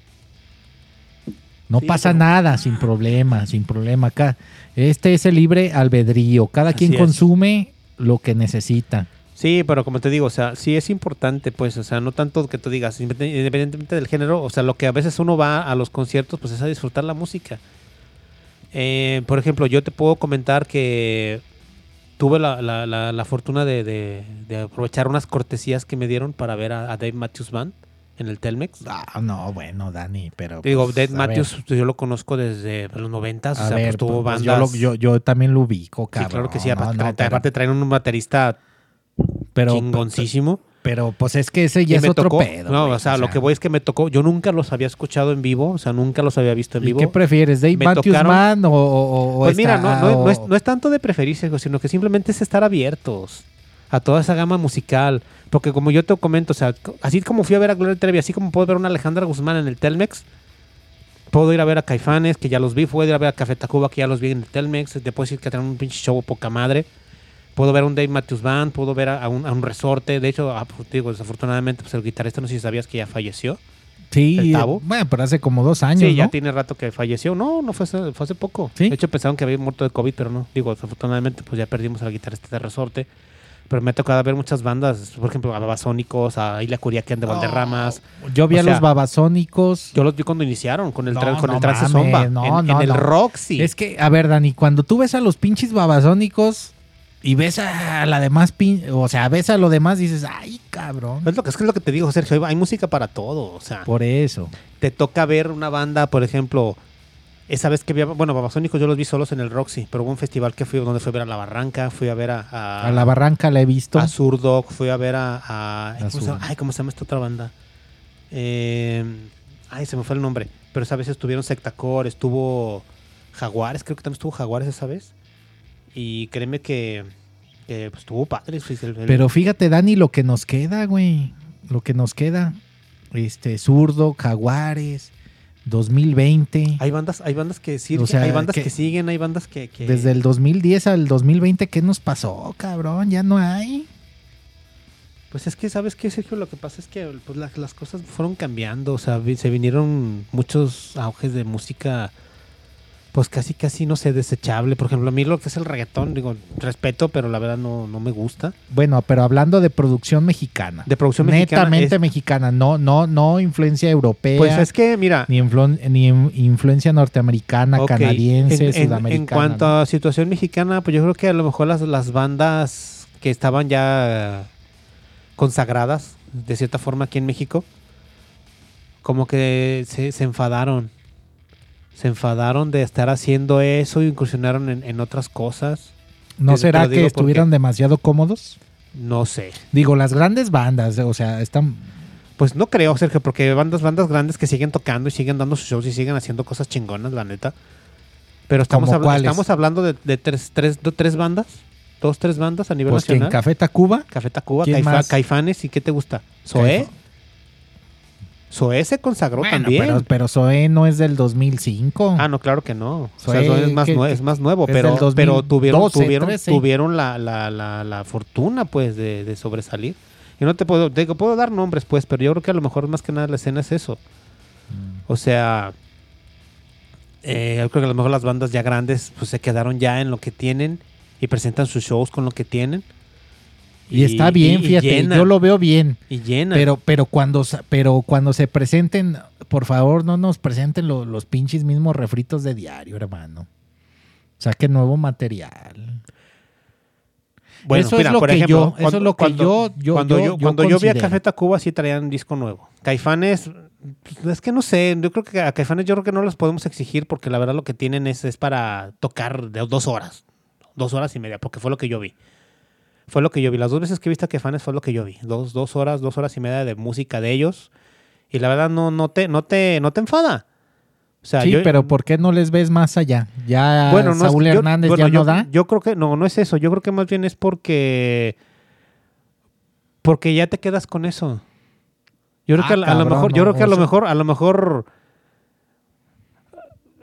No Sí, pasa pero- nada, sin problema, sin problema acá. Este es el libre albedrío. Cada Así quien es. consume lo que necesita. Sí, pero como te digo, o sea, sí es importante, pues, o sea, no tanto que tú digas, independ- independientemente del género, o sea, lo que a veces uno va a los conciertos, pues es a disfrutar la música. Eh, por ejemplo, yo te puedo comentar que tuve la, la- la- la fortuna de, de- de aprovechar unas cortesías que me dieron para ver a, a Dave Matthews Band en el Telmex. Ah, no, bueno, Dani, pero. Digo, pues, a Matthews ver, pues, yo lo conozco desde los noventas, o sea, ver, pues tuvo pues, bandas... yo, yo, yo también lo ubico, sí, cabrón. claro que sí, aparte, no, traen- pero- aparte traen un baterista pero, chingoncísimo. pero, pues es que ese ya es me otro tocó- pedo. No, güey, o sea, lo que voy es que me tocó. Yo nunca los había escuchado en vivo, o sea, nunca los había visto en ¿Y vivo. qué prefieres, Dave Matthews Band o, o- pues esta- mira, no, no, o- no es, no es tanto de preferirse, sino que simplemente es estar abiertos a toda esa gama musical. Porque como yo te comento, o sea, así como fui a ver a Gloria Trevi, así como puedo ver a una Alejandra Guzmán en el Telmex, puedo ir a ver a Caifanes, que ya los vi, puedo ir a ver a Café Tacuba, que ya los vi en el Telmex, te puedo decir que traen un pinche show poca madre. Puedo ver a un Dave Matthews Band, puedo ver a, a un, a un resorte. De hecho, ah, pues, digo, desafortunadamente, pues el guitarrista, no sé si sabías que ya falleció. Sí, el Tabo. bueno, pero hace como dos años, Sí, ya tiene rato que falleció. No, no fue hace, fue hace poco. ¿Sí? De hecho, pensaron que había muerto de COVID, pero no. Digo, desafortunadamente, pues ya perdimos al guitarrista de resorte. Pero me ha tocado ver muchas bandas, por ejemplo, a Babasónicos, a Isla Curiaquian de Valderramas. Yo vi O a sea, los babasónicos. Yo los vi cuando iniciaron con el, No, con no el trance zomba. no, en, el. Roxy. Es que, a ver, Dani, cuando tú ves a los pinches babasónicos y ves a la demás, pin... o sea, ves a lo demás, dices, ay, cabrón. Es lo que, es que es lo que te digo, Sergio. Hay música para todo. O sea, Por eso. te toca ver una banda, por ejemplo, esa vez que vi, a- bueno, Babasónicos yo los vi solos en el Roxy, pero hubo un festival que fui donde fui a ver a La Barranca, fui a ver a, a, A la barranca la he visto. a Zurdog, fui a ver a, ay, ¿cómo se llama esta otra banda? Eh, ay, se me fue el nombre, pero esa vez estuvieron Sectacor, estuvo Jaguares, creo que también estuvo Jaguares esa vez, y créeme que, que, pues, estuvo padre. el- el- Pero fíjate, Dani, lo que nos queda, güey. Lo que nos queda. Este, zurdo, jaguares, 2020. hay bandas, hay bandas que siguen, O sea, hay bandas que- que, siguen, hay bandas que, que- Desde el 2010 al 2020, ¿qué nos pasó, cabrón? Ya no hay. Pues es que, ¿sabes qué, Sergio? Lo que pasa es que pues, la- las cosas fueron cambiando. O sea, se vinieron muchos auges de música, pues casi, casi, no sé, desechable. Por ejemplo, a mí lo que es el reggaetón, digo, respeto, pero la verdad no, no me gusta. Bueno, pero hablando de producción mexicana. De producción mexicana. Netamente es- mexicana, no, no, no influencia europea. pues es que, mira, ni, influ- ni in- influencia norteamericana, canadiense, en- en- sudamericana. En cuanto ¿no? a situación mexicana, pues yo creo que a lo mejor las, las bandas que estaban ya consagradas, de cierta forma, aquí en México, como que se, se enfadaron. Se enfadaron de estar haciendo eso y incursionaron en, en otras cosas. ¿No será que estuvieran demasiado cómodos? No sé. Digo, las grandes bandas, o sea, están... Pues no creo, Sergio, porque bandas, bandas grandes que siguen tocando y siguen dando sus shows y siguen haciendo cosas chingonas, la neta. Pero estamos, hablando de, de tres, tres, do- tres bandas, dos, tres bandas a nivel Pues nacional. Café Tacuba, Café Tacuba, ¿Quién Caifa-? Caifanes, ¿y qué te gusta? ¿Zoé? Zoé se consagró Bueno, también. pero, pero Zoé no es del 2005. Ah, no, claro que no. O sea, Zoé, Zoé es, más ¿qué- nue- qué- es más nuevo, es pero, tuvieron, 2012, tuvieron, 13. tuvieron la, la, la, la fortuna, pues, de, de sobresalir. Y no te puedo, te puedo dar nombres, pues, pero yo creo que a lo mejor más que nada la escena es eso. Mm. O sea, eh, yo creo que a lo mejor las bandas ya grandes, pues, se quedaron ya en lo que tienen y presentan sus shows con lo que tienen. Y, está bien, y- fíjate, yo lo veo bien. Y llenan. Pero, pero cuando pero cuando se presenten, por favor, no nos presenten lo- los pinches mismos refritos de diario, hermano. Saquen nuevo material. Bueno, Eso mira, es lo por que ejemplo, yo, eso es lo que cuando- yo, yo, cuando yo, cuando yo vi a. Café Tacuba sí traían un disco nuevo. Caifanes, es que no sé, yo creo que a Caifanes yo creo que no los podemos exigir porque la verdad lo que tienen es, es para tocar de dos horas, dos horas y media, porque fue lo que yo vi. Fue lo que yo vi. Las dos veces que he visto a Caifanes fue lo que yo vi. Dos, dos horas, dos horas y media de música de ellos. Y la verdad no, no, te, no, te, no te enfada. O sea, Sí, yo- pero ¿por qué no les ves más allá? Ya bueno, no es- Saúl yo- Hernández bueno, ya yo, no da. Yo creo que no, no es eso. Yo creo que más bien es porque porque ya te quedas con eso. Yo creo Ah, que a, a lo mejor, yo no, creo que a lo sea- mejor, a lo mejor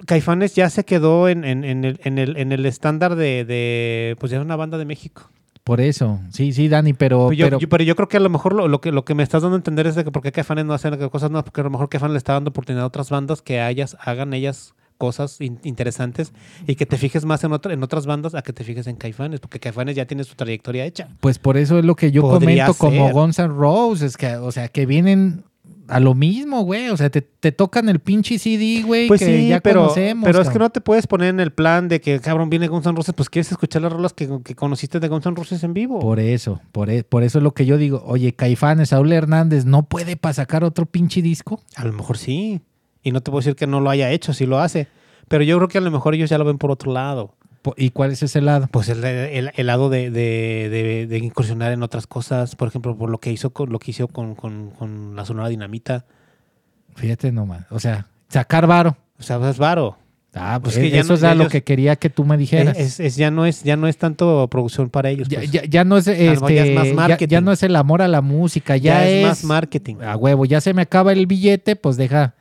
Caifanes ya se quedó en, en- en el, en el- en el estándar de, de, pues ya es una banda de México. Por eso. Sí, sí, Dani, pero, Pero yo, pero yo- pero yo creo que a lo mejor lo, lo que, lo que me estás dando a entender es de que por qué Caifanes no hacen cosas nuevas, porque a lo mejor Caifanes le está dando oportunidad a otras bandas que ellas, hagan ellas cosas in- interesantes y que te fijes más en, otra- en otras bandas a que te fijes en Caifanes, porque Caifanes ya tiene su trayectoria hecha. pues por eso es lo que yo Podría comento como. Guns N' Roses, que, o sea, que vienen a lo mismo, güey. O sea, te, te tocan el pinche CD, güey, Pues que sí, ya pero, conocemos. pero es que no te puedes poner en el plan de que, cabrón, viene Guns N' Roses, pues quieres escuchar las rolas que, que conociste de Guns N' Roses en vivo. Por eso, por, e- por eso es lo que yo digo. Oye, Caifanes, Saúl Hernández, ¿no puede para sacar otro pinche disco? A lo mejor sí. Y no te puedo decir que no lo haya hecho, sí lo hace. Pero yo creo que a lo mejor ellos ya lo ven por otro lado. ¿Y cuál es ese lado? Pues el, el- el lado de, de- de- de incursionar en otras cosas, por ejemplo, por lo que hizo con lo que hizo con, con- con la Sonora Dinamita. Fíjate nomás. O sea, sacar varo. O sea, es varo. Ah, pues Pues que ya eso no- es ya lo ellos- que quería que tú me dijeras. Es, es- ya no es ya no es tanto producción para ellos. ya, pues. ya- ya no es, ya este, más ya- marketing. ya no es el amor a la música, ya, Ya es es, más marketing. a huevo, ya se me acaba el billete, pues deja,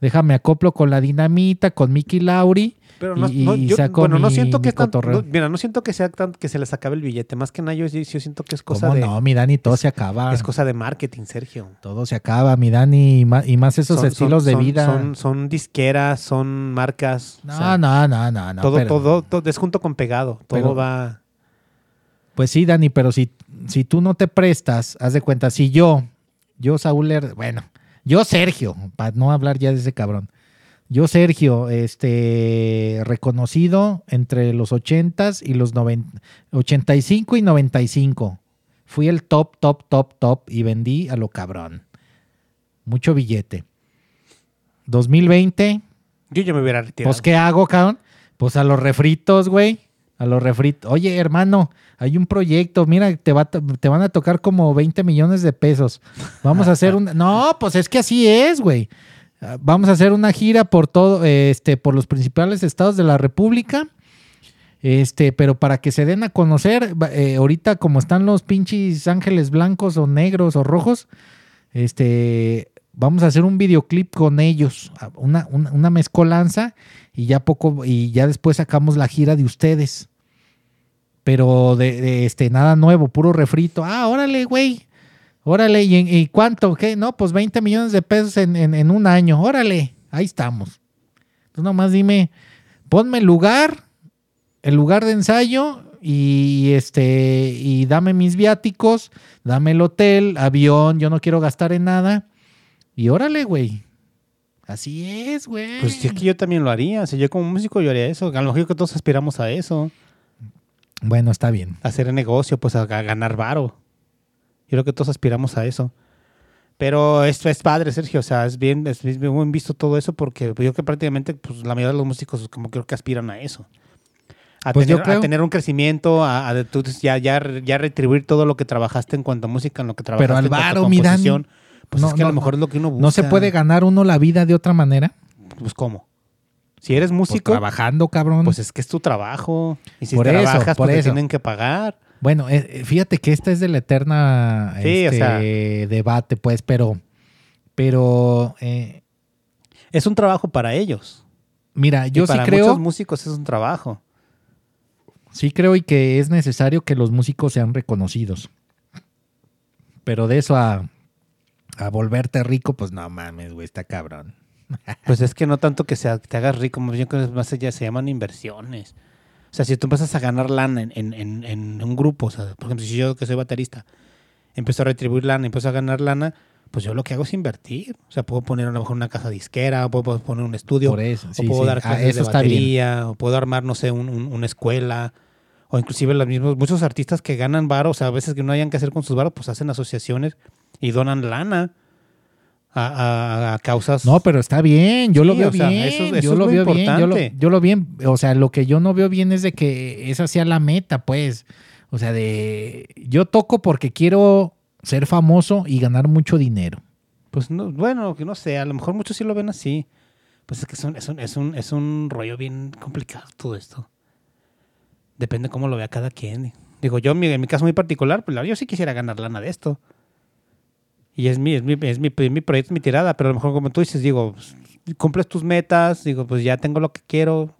déjame acoplo con la dinamita, con Mickey Lauri. Pero no, y- no, yo- bueno, no siento que tan- no, mira, no siento que sea tan que se les acabe el billete. Más que nada, yo, yo siento que es cosa ¿Cómo de no, mi Dani? Todo es- se acaba. es cosa de marketing, Sergio. Todo se acaba, mi Dani, y más, y más esos Son- estilos son- de vida. Son, son disqueras, son marcas. o no, sea, no, no, no, no. todo, pero- todo, todo es junto con pegado. Todo Pero- va. Pues sí, Dani, pero si, si tú no te prestas, haz de cuenta, si yo, yo Saúl, bueno, yo Sergio, para no hablar ya de ese cabrón, yo Sergio, este, reconocido entre los 80s y los 90, 85 y 95. Fui el top, top, top, top y vendí a lo cabrón. Mucho billete. 2020, Yo ya me hubiera retirado. pues, ¿qué hago, cabrón? Pues a los refritos, güey. A los refritos. Oye, hermano, hay un proyecto. Mira, te, va, te van a tocar como 20 millones de pesos. Vamos a hacer un... [laughs] No, pues es que así es, güey. Vamos a hacer una gira por todo, este, por los principales estados de la República. Este, pero para que se den a conocer, eh, ahorita como están los pinches ángeles blancos o negros o rojos, este, vamos a hacer un videoclip con ellos, una, una mezcolanza y ya poco y ya después sacamos la gira de ustedes. Pero de, de, este nada nuevo, puro refrito. Ah, órale, güey. Órale, ¿y, y cuánto? ¿Qué? No, pues 20 millones de pesos en, en- en un año. Órale, ahí estamos. Tú nomás dime, ponme el lugar, el lugar de ensayo y este y dame mis viáticos, dame el hotel, avión, yo no quiero gastar en nada. Y órale, güey. Así es, güey. Pues es que yo también lo haría. O sea, yo como músico yo haría eso. A lo mejor que todos aspiramos a eso. Bueno, está bien. A hacer negocio, pues a ganar varo. Yo creo que todos aspiramos a eso. Pero esto es padre, Sergio. O sea, es bien, es bien visto todo eso porque yo que prácticamente pues, la mayoría de los músicos como creo que aspiran a eso. A, Pues tener, creo- a tener un crecimiento, a, a ya, ya, ya retribuir todo lo que trabajaste en cuanto a música, en lo que trabajaste Pero en cuanto a. Pues No, es que a lo mejor no. es lo que uno busca. ¿No se puede ganar uno la vida de otra manera? Pues ¿cómo? Si eres Pues músico, trabajando, cabrón. pues es que es tu trabajo. Y si Por eso, trabajas, por pues te eso. tienen que pagar. Bueno, eh, eh, fíjate que esta es de la eterna Sí, o este, sea. debate, pues, pero, pero, eh, Es un trabajo para ellos. mira, Y yo sí para creo, muchos músicos es un trabajo. sí creo y que es necesario que los músicos sean reconocidos. Pero de eso a, a volverte rico, pues no mames, güey, está cabrón. Pues es que no tanto que sea- te hagas rico, que más allá se llaman inversiones. O sea, si tú empiezas a ganar lana en, en- en- en un grupo, o sea, por ejemplo, si yo que soy baterista, empiezo a retribuir lana, empiezo a ganar lana, pues yo lo que hago es invertir. O sea, puedo poner a lo mejor una casa disquera, o puedo, poner un estudio, Por eso, sí, o puedo sí. dar Ah, clases eso de está bien. batería, o puedo armar, no sé, un- un- una escuela, o inclusive los mismos, muchos artistas que ganan varo, o sea, a veces que no hayan que hacer con sus varos, pues hacen asociaciones y donan lana a, a- a causas. No, pero está bien, yo lo veo sea, bien, eso- eso yo es lo lo veo bien, yo lo, yo lo bien, o sea, lo que yo no veo bien es de que esa sea la meta, pues, o sea, de yo toco porque quiero ser famoso y ganar mucho dinero. Pues no, bueno, que no sé, a lo mejor muchos sí lo ven así. Pues es que es un, es un, es un, es un rollo bien complicado todo esto. Depende cómo lo vea cada quien. Digo, yo en mi, en mi caso muy particular, pues yo sí quisiera ganar lana de esto. Y es mi, es mi, es mi, es mi proyecto, es mi tirada, pero a lo mejor como tú dices, digo, pues, cumples tus metas, digo, pues ya tengo lo que quiero.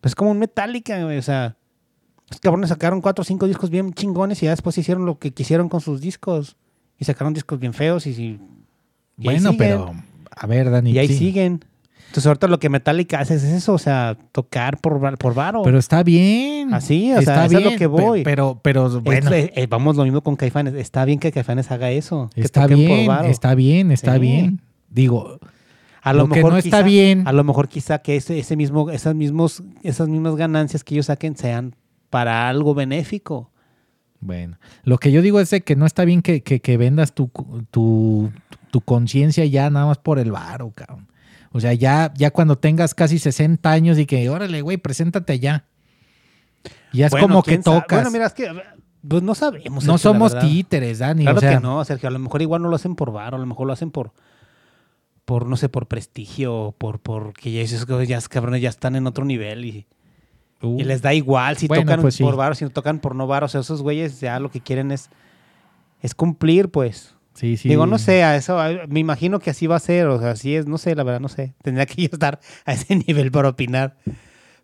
Pues es como un Metallica, güey, o sea, los cabrones sacaron cuatro o cinco discos bien chingones y ya después hicieron lo que quisieron con sus discos. Y sacaron discos bien feos y, y ahí bueno, pero a ver, Dani, Y ahí sí, siguen. Entonces ahorita lo que Metallica hace es eso, o sea, tocar por, por varo. Pero está bien. Así, o sea, está eso es lo bien, que voy. Pero, pero, pero, bueno, Es- eh, vamos lo mismo con Caifanes. Está bien que Caifanes haga eso. que está toquen por bien, varo. está bien, está Sí. bien. Digo, A lo, lo que mejor no está quizá- bien- A lo mejor quizá que ese, ese mismo, esas, mismos, esas mismas ganancias que ellos saquen sean para algo benéfico. Bueno, lo que yo digo es de que no está bien que, que- que vendas tu, tu, tu conciencia ya nada más por el varo, cabrón. O sea, ya, ya cuando tengas casi 60 años y que, órale, güey, preséntate ya. Ya es Bueno, como que sabe. tocas. Bueno, mira, es que pues no sabemos. no Sergio, somos títeres, Dani. Claro o sea, que no, Sergio. A lo mejor igual no lo hacen por varo, a lo mejor lo hacen por, por no sé, por prestigio, por porque ya esos ya cabrones ya están en otro nivel y, uh, y les da igual si Bueno, tocan pues sí. por varo, si no tocan por no varo. O sea, esos güeyes ya lo que quieren es, es cumplir, pues. Sí, sí. Digo, no sé, a eso, me imagino que así va a ser, o sea, así es, no sé, la verdad, no sé. Tendría que yo estar [laughs] a ese nivel para opinar.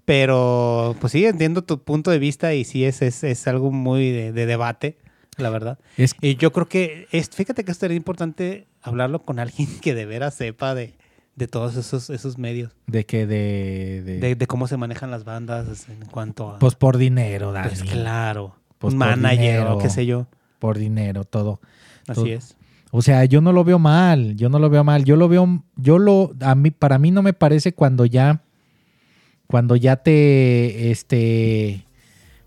Pero, pues sí, entiendo tu punto de vista y sí es, es, es algo muy de, de debate, la verdad. Es- Y yo creo que, es, fíjate que esto sería importante hablarlo con alguien [laughs] que de veras sepa de, de todos esos, esos medios, de que de, de- de, de cómo se manejan las bandas en cuanto a... pues por dinero, Dani. pues claro, Pues un manager dinero. o qué sé yo. Por dinero, todo. Así Todo. es. O sea, yo no lo veo mal, yo no lo veo mal, yo lo veo, yo lo, a mí, para mí no me parece cuando ya, cuando ya te, este,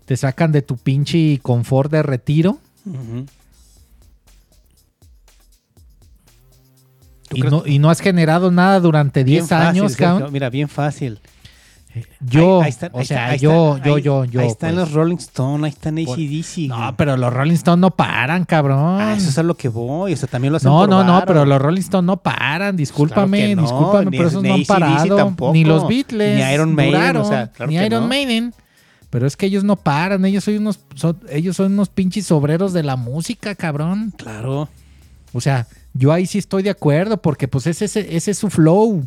te sacan de tu pinche confort de retiro Ujú. ¿Tú y no, y no has generado nada durante Bien 10 fácil, años, Sergio, cabrón. Mira, bien fácil. Yo, Ahí- ahí están- o sea, yo, yo, yo, yo. Ahí están pues. los Rolling Stones, ahí están ACDC. No, pero los Rolling Stones no paran, cabrón. Ah, eso es a lo que voy. O sea, también lo hacen No, por no, no, pero los Rolling Stones no paran, discúlpame, Claro no, discúlpame, ni pero es- esos no han parado, tampoco, ni los Beatles, ni Iron Maiden, duraron, o sea, claro ni que Iron no. Maiden, pero es que ellos no paran, ellos son unos, son- ellos son unos pinches obreros de la música, cabrón. Claro. O sea, yo ahí sí estoy de acuerdo, porque pues ese, ese, ese es su flow,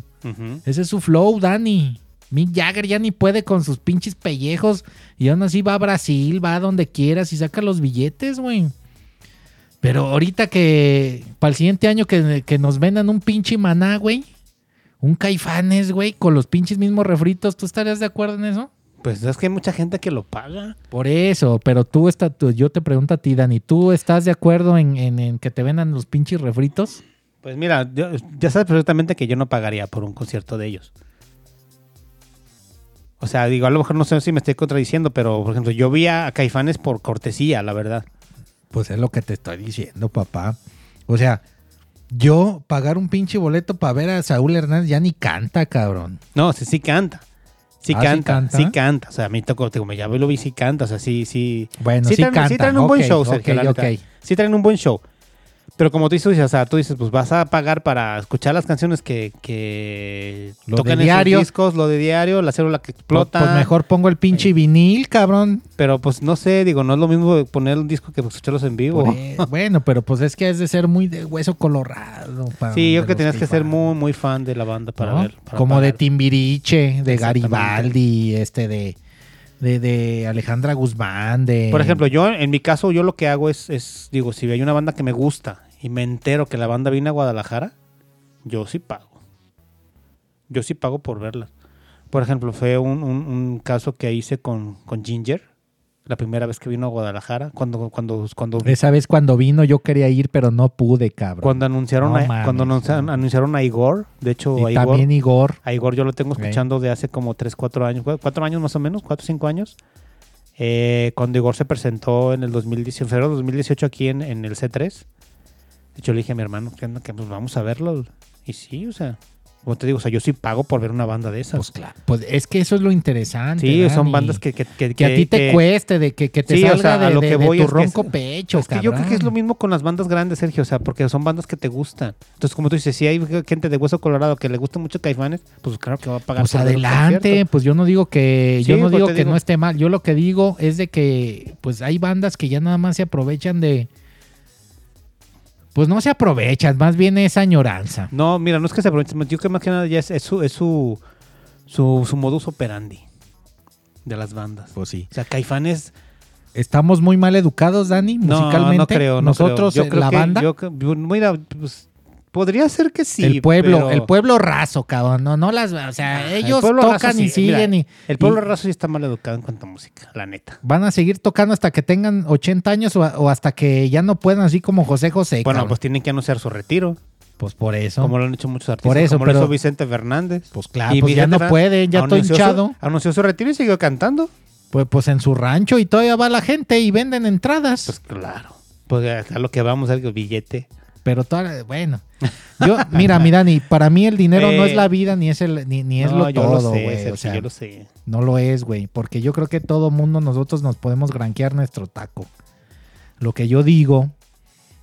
ese es su flow, Dani. Mick Jagger ya ni puede con sus pinches pellejos y aún así va a Brasil, va a donde quieras y saca los billetes, güey. Pero ahorita que para el siguiente año que, que nos vendan un pinche maná, güey. Un caifanes, güey, con los pinches mismos refritos. ¿Tú estarías de acuerdo en eso? Pues es que hay mucha gente que lo paga. Por eso, pero tú, está, tú- yo te pregunto a ti, Dani, ¿tú estás de acuerdo en, en- en que te vendan los pinches refritos? Pues mira, yo- ya sabes perfectamente que yo no pagaría por un concierto de ellos. O sea, digo, a lo mejor no sé si me estoy contradiciendo, pero por ejemplo, yo vi a Caifanes por cortesía, la verdad. Pues es lo que te estoy diciendo, papá. O sea, yo pagar un pinche boleto para ver a Saúl Hernández ya ni canta, cabrón. No, sí, sí canta. Sí Ah, ¿sí canta, canta? sí canta. O sea, a mí tocó, digo, me ya lo vi, sí canta. O sea, sí, sí. Bueno, sí, traen, canta. traen un buen show, Sergio, ok, la neta. ok. Sí traen un buen show. Pero como tú dices, o sea, tú dices, pues vas a pagar para escuchar las canciones que, que Lo tocan de en sus diario. discos, lo de diario, la célula que explota. Pues mejor pongo el pinche vinil, cabrón. Pero pues no sé, digo, no es lo mismo poner un disco que escucharlos en vivo. E- [laughs] bueno, pero pues es que es de ser muy de hueso colorado. pa- Sí, yo que tenías que ser muy, muy fan de la banda para ¿no? ver. para Como de. Timbiriche, de. Garibaldi, este de, de, de Alejandra Guzmán, de... Por ejemplo, yo en mi caso, yo lo que hago es, es, digo, si hay una banda que me gusta y me entero que la banda viene a Guadalajara, yo sí pago. Yo sí pago por verla. Por ejemplo, fue un, un- un caso que hice con, con Ginger, la primera vez que vino a Guadalajara, cuando, cuando, cuando, Esa vez cuando vino yo quería ir, pero no pude, cabrón. cuando anunciaron, No a, mames, cuando anunciaron, no. anunciaron a Igor, de hecho, y a Igor, también Igor. a Igor yo lo tengo escuchando de hace como 3, 4 años, 4 años más o menos, 4 o 5 años. Eh, cuando Igor se presentó en el 2018, en febrero de 2018 aquí en, en el C3. De hecho, le dije a mi hermano que, que pues vamos a verlo. Y sí, o sea, como te digo, o sea, yo sí pago por ver una banda de esas. Pues claro. Pues es que eso es lo interesante. sí, son bandas que, que, que, Que a ti te cueste, de que, que te Sí, o salga sea, a de, lo de- que de voy tu es que ronco pecho, Es que yo creo que es lo mismo con las bandas grandes, Sergio, o sea, porque son bandas que te gustan. Entonces, como tú dices, si hay gente de Hueso Colorado que le gusta mucho Caifanes, pues claro que va a pagar. Pues por adelante, pues yo no digo que yo no pues digo que digo. no esté mal, yo lo que digo es de que pues hay bandas que ya nada más se aprovechan de pues no se aprovechan, más bien es añoranza. No, mira, no es que se aproveche, yo creo que más que nada ya es, es su, es su, su, su modus operandi de las bandas. Pues sí. O sea, Caifanes, Estamos muy mal educados, Dani, musicalmente. no creo, no Nosotros, creo. eh, Yo creo la que- banda, yo mira, pues, podría ser que sí. el pueblo, pero- el pueblo raso, cabrón, no, no las, o sea, Ah, el ellos raso tocan y sí, mira, siguen y El pueblo y- raso sí está mal educado en cuanto a música, la neta. van a seguir tocando hasta que tengan 80 años o, hasta que ya no puedan, así como José José. Bueno, cabrón. pues tienen que anunciar su retiro, pues por eso. como lo han hecho muchos artistas. Por eso, como lo pero- hizo Vicente Fernández. Pues claro, Y pues ya no pueden, ya estoy su- hinchado. anunció su retiro y siguió cantando. Pues, pues en su rancho y todavía va la gente y venden entradas. Pues claro. Pues a lo que vamos, el billete. Pero toda, bueno. Yo, [laughs] mira, mi Dani, para mí el dinero no Eh, es la vida ni es el ni, ni es No, lo todo, güey. O sea, yo lo sé. no lo es, güey. Porque yo creo que todo mundo nosotros nos podemos granquear nuestro taco. Lo que yo digo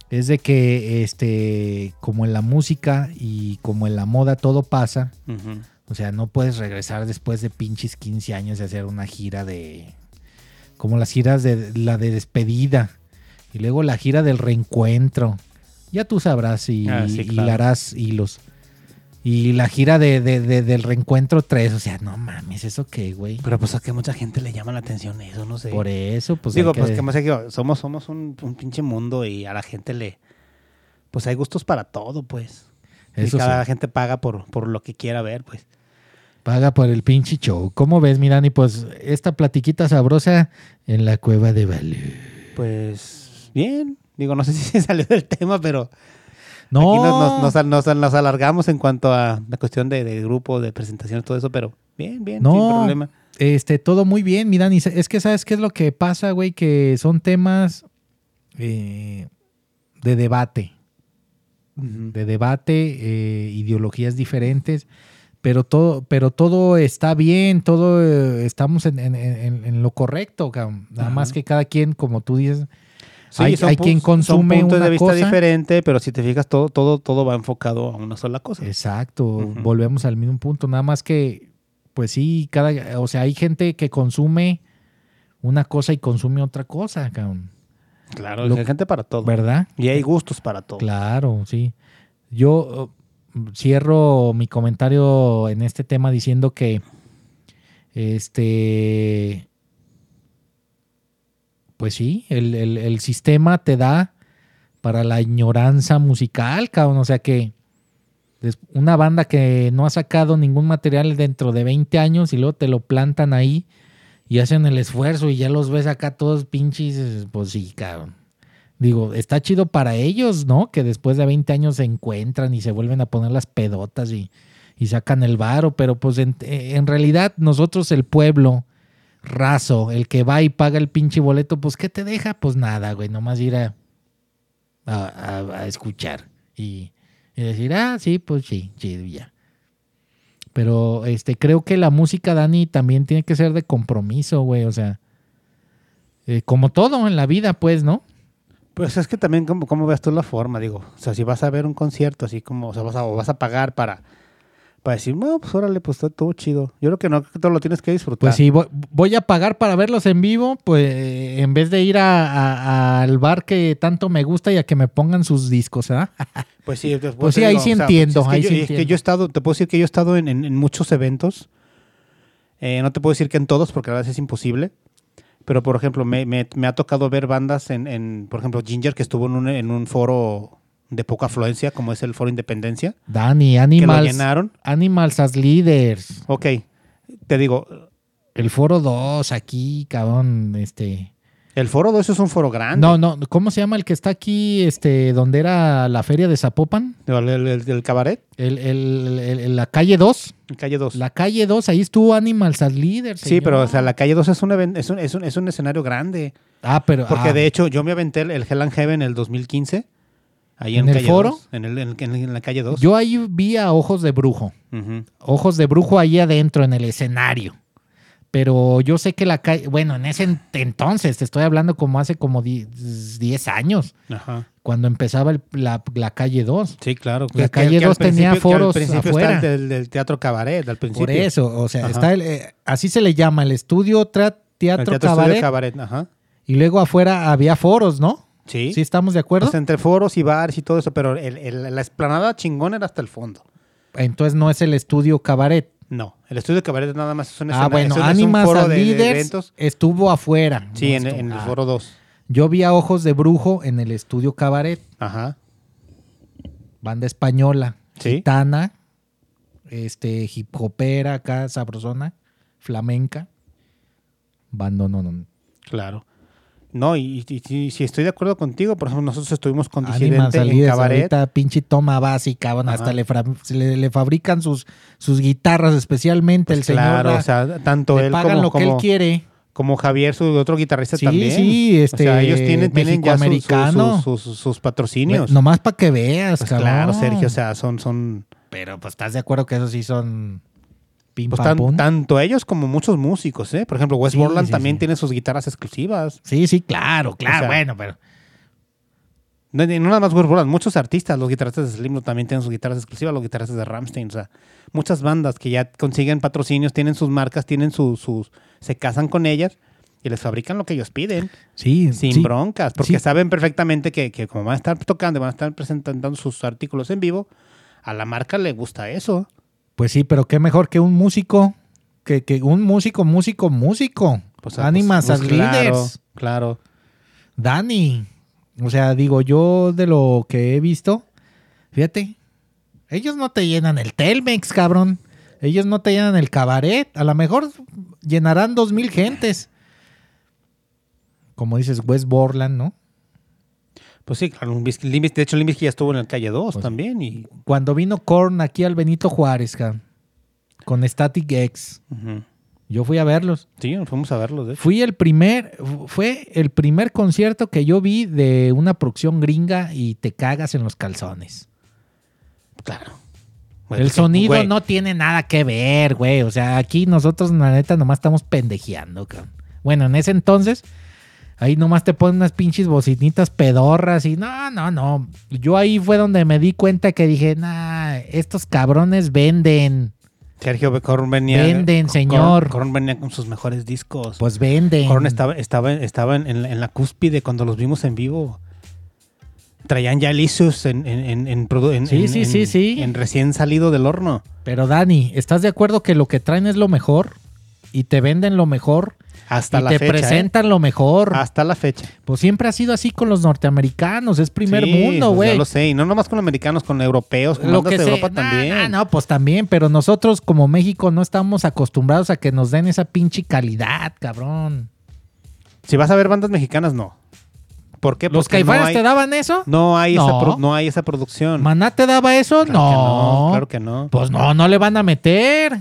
es de que, este, como en la música y como en la moda todo pasa, o sea, no puedes regresar después de pinches 15 años y hacer una gira de. Como las giras de la de despedida. Y luego la gira del reencuentro. Ya tú sabrás y, Ah, sí, y claro. le harás hilos. Y la gira de, de- de- del reencuentro 3. O sea, no mames, ¿eso qué, güey? Pero pues a que mucha gente le llama la atención eso, no sé. Por eso, pues. Digo, que- pues que más que somos, somos un, un pinche mundo y a la gente le... Pues hay gustos para todo, pues. Eso y cada sí. gente paga por, por lo que quiera ver, pues. Paga por el pinche show. ¿Cómo ves, mi Dani? Pues esta platiquita sabrosa en la cueva de Valú. Pues bien. Digo, no sé si [laughs] se salió del tema, pero No, aquí nos, nos- nos- nos- nos alargamos en cuanto a la cuestión de, de grupo, de presentaciones, todo eso, pero bien, bien, No. sin problema. Este, todo muy bien, mi Dani. Es que, ¿sabes qué es lo que pasa, güey? Que son temas eh, de debate. De debate, eh, ideologías diferentes. Pero todo, pero todo está bien, todo eh, estamos en, en- en- en lo correcto, cabrón. Nada más que cada quien, como tú dices, Sí, hay, son hay quien son consume puntos una de vista cosa. diferente, pero si te fijas, todo, todo, todo va enfocado a una sola cosa. Exacto, volvemos al mismo punto, nada más que, pues sí, cada, o sea, hay gente que consume una cosa y consume otra cosa, cabrón, Claro, Lo- hay gente para todo. ¿verdad? Y hay gustos para todo. Claro, sí. Yo uh, cierro mi comentario en este tema diciendo que, este, pues sí, el, el- sistema te da para la ignorancia musical, cabrón. O sea que una banda que no ha sacado ningún material dentro de 20 años y luego te lo plantan ahí y hacen el esfuerzo y ya los ves acá todos pinches, pues sí, cabrón. Digo, está chido para ellos, ¿no? Que después de 20 años se encuentran y se vuelven a poner las pedotas y, y sacan el varo, pero pues en, en realidad nosotros el pueblo raso, el que va y paga el pinche boleto, pues ¿qué te deja? Pues nada, güey, nomás ir a, a, a- escuchar. Y, y decir, ah, sí, pues sí, chido, ya. Pero este, creo que la música, Dani, también tiene que ser de compromiso, güey. O sea, eh, como todo en la vida, pues, ¿no? Pues es que también, ¿cómo, cómo ves tú la forma? Digo, o sea, si vas a ver un concierto así como, o sea, vas a, o vas a pagar para, para decir, no, pues órale, pues está todo chido. Yo creo que no, creo que todo lo tienes que disfrutar. Pues si voy, voy a pagar para verlos en vivo, pues en vez de ir a- a- al bar que tanto me gusta y a que me pongan sus discos, ¿ah? [laughs] Pues sí, pues, Pues sí, ahí digo, sí o sea, entiendo, es que ahí yo, sí es que entiendo. yo he estado, te puedo decir que yo he estado en, en- en muchos eventos. Eh, no te puedo decir que en todos, porque a veces es imposible. Pero, por ejemplo, me, me- me ha tocado ver bandas en, en, por ejemplo, Ginger, que estuvo en un, en un foro de poca afluencia, como es el Foro Independencia, Dani, que lo Animals, llenaron. Animals as Leaders. Ok, te digo, El foro 2 aquí, cabrón, este... el Foro 2 es un foro grande. No, no, ¿cómo se llama el que está aquí, este, donde era la feria de Zapopan? El, el- el- el cabaret, la calle 2. en calle 2. La calle 2, ahí estuvo Animals as Leaders. Sí, pero o sea, la calle 2 es un, es un, es un, es un escenario grande. Ah, pero... Porque ah, de hecho, yo me aventé el, el Hell and Heaven en el 2015. Ahí en, ¿En el foro? 2, en, el- en- en- la calle 2. Yo ahí vi a Ojos de Brujo. Ujú. Ojos de Brujo ahí adentro en el escenario. Pero yo sé que la calle, bueno, en ese ent- entonces, te estoy hablando como hace como 10 años, Ajá. cuando empezaba el- la, la calle 2. Sí, claro. La Que- calle que al 2 tenía principio- que foros Al principio afuera. está el del, del teatro cabaret, al principio. Por eso, o sea, Ajá. está el, eh, así se le llama, el estudio tra- El teatro, teatro cabaret, Estudio cabaret. Ajá. y luego afuera había foros, ¿no? Sí. ¿Sí estamos de acuerdo? Pues entre foros y bares y todo eso, pero el- el- la esplanada chingón era hasta el fondo. Entonces no es el estudio cabaret. No, el estudio cabaret nada más es un, Ah, bueno, es un- un Animas foro as de- de Leaders eventos. estuvo afuera. Sí, en, el ah. foro 2. Yo vi a Ojos de Brujo en el estudio cabaret. Ajá. banda española, Sí. gitana, este, hip hopera acá, sabrosona, flamenca. Banda, no, no. Claro. No, y, y- y si estoy de acuerdo contigo, por ejemplo, nosotros estuvimos con Disidente en cabaret. ahorita pinche toma básica, bueno, Ajá. hasta le, fabrican sus, sus guitarras especialmente Pues el señor. claro, la- o sea, tanto él pagan como, lo que él como, quiere. como Javier, su otro guitarrista Sí, también. sí, este, o sea, ellos tienen, tienen ya su- sus, patrocinios. Bueno, Nomás para que veas, Pues cabrón. claro, Sergio, o sea, son, son Pero pues estás de acuerdo que esos sí son pim pues, pam tan- pum? tanto ellos como muchos músicos, ¿eh? Por ejemplo, Wes Sí, Borland sí, también sí. tiene sus guitarras exclusivas. Sí, sí, claro, claro, O sea, bueno, pero No, no nada más Wes Borland, muchos artistas, los guitarristas de Slipknot también tienen sus guitarras exclusivas, los guitarristas de Ramstein, o sea, muchas bandas que ya consiguen patrocinios, tienen sus marcas, tienen sus, sus se casan con ellas y les fabrican lo que ellos piden, sí, sin sí. broncas, porque sí. saben perfectamente que, que como van a estar tocando, van a estar presentando sus artículos en vivo, a la marca le gusta eso. Pues sí, pero qué mejor que un músico, que, que un músico, músico, músico. Pues, Ánimas pues, pues, claro. Claro. Dani. O sea, digo, yo de lo que he visto, fíjate, ellos no te llenan el Telmex, cabrón. Ellos no te llenan el cabaret. A lo mejor llenarán dos mil gentes. Como dices, West Borland, ¿no? Pues sí, claro, de hecho Limp Bizkit ya estuvo en el calle 2 Pues- también y Cuando vino Korn aquí al Benito Juárez, con Static X, yo fui a verlos. sí, nos fuimos a verlos, de hecho. Fui el primer, fue el primer concierto que yo vi de una producción gringa y te cagas en los calzones. Claro. El sonido güey, no tiene nada que ver, güey. O sea, aquí nosotros, la neta, nomás estamos pendejeando, cabrón. Bueno, en ese entonces, ahí nomás te ponen unas pinches bocinitas pedorras y no, no, no. Yo ahí fue donde me di cuenta que dije, nah, estos cabrones venden. Sergio Korn venía. Venden, Korn- señor. Korn venía con sus mejores discos. Pues venden. Korn estaba, estaba, estaba en, la, en la cúspide cuando los vimos en vivo. Traían ya lisos en, en, en, Sí, sí, sí, sí. en recién salido del horno. Pero Dani, ¿estás de acuerdo que lo que traen es lo mejor? Y te venden lo mejor. Hasta y la te fecha. ¿eh? presentan lo mejor. Hasta la fecha. Pues siempre ha sido así con los norteamericanos. Es primer Sí, mundo, pues güey. Ya lo sé. Y no nomás con americanos, con europeos, con lo que de Europa nah, también. nah, no, pues también, pero nosotros como México no estamos acostumbrados a que nos den esa pinche calidad, cabrón. Si vas a ver bandas mexicanas, no. ¿Por qué? ¿Los no caifanes hay- te daban eso? No hay, Esa No. pro- no hay esa producción. ¿Maná te daba eso? Claro que no. Claro que no. Pues no, no le van a meter.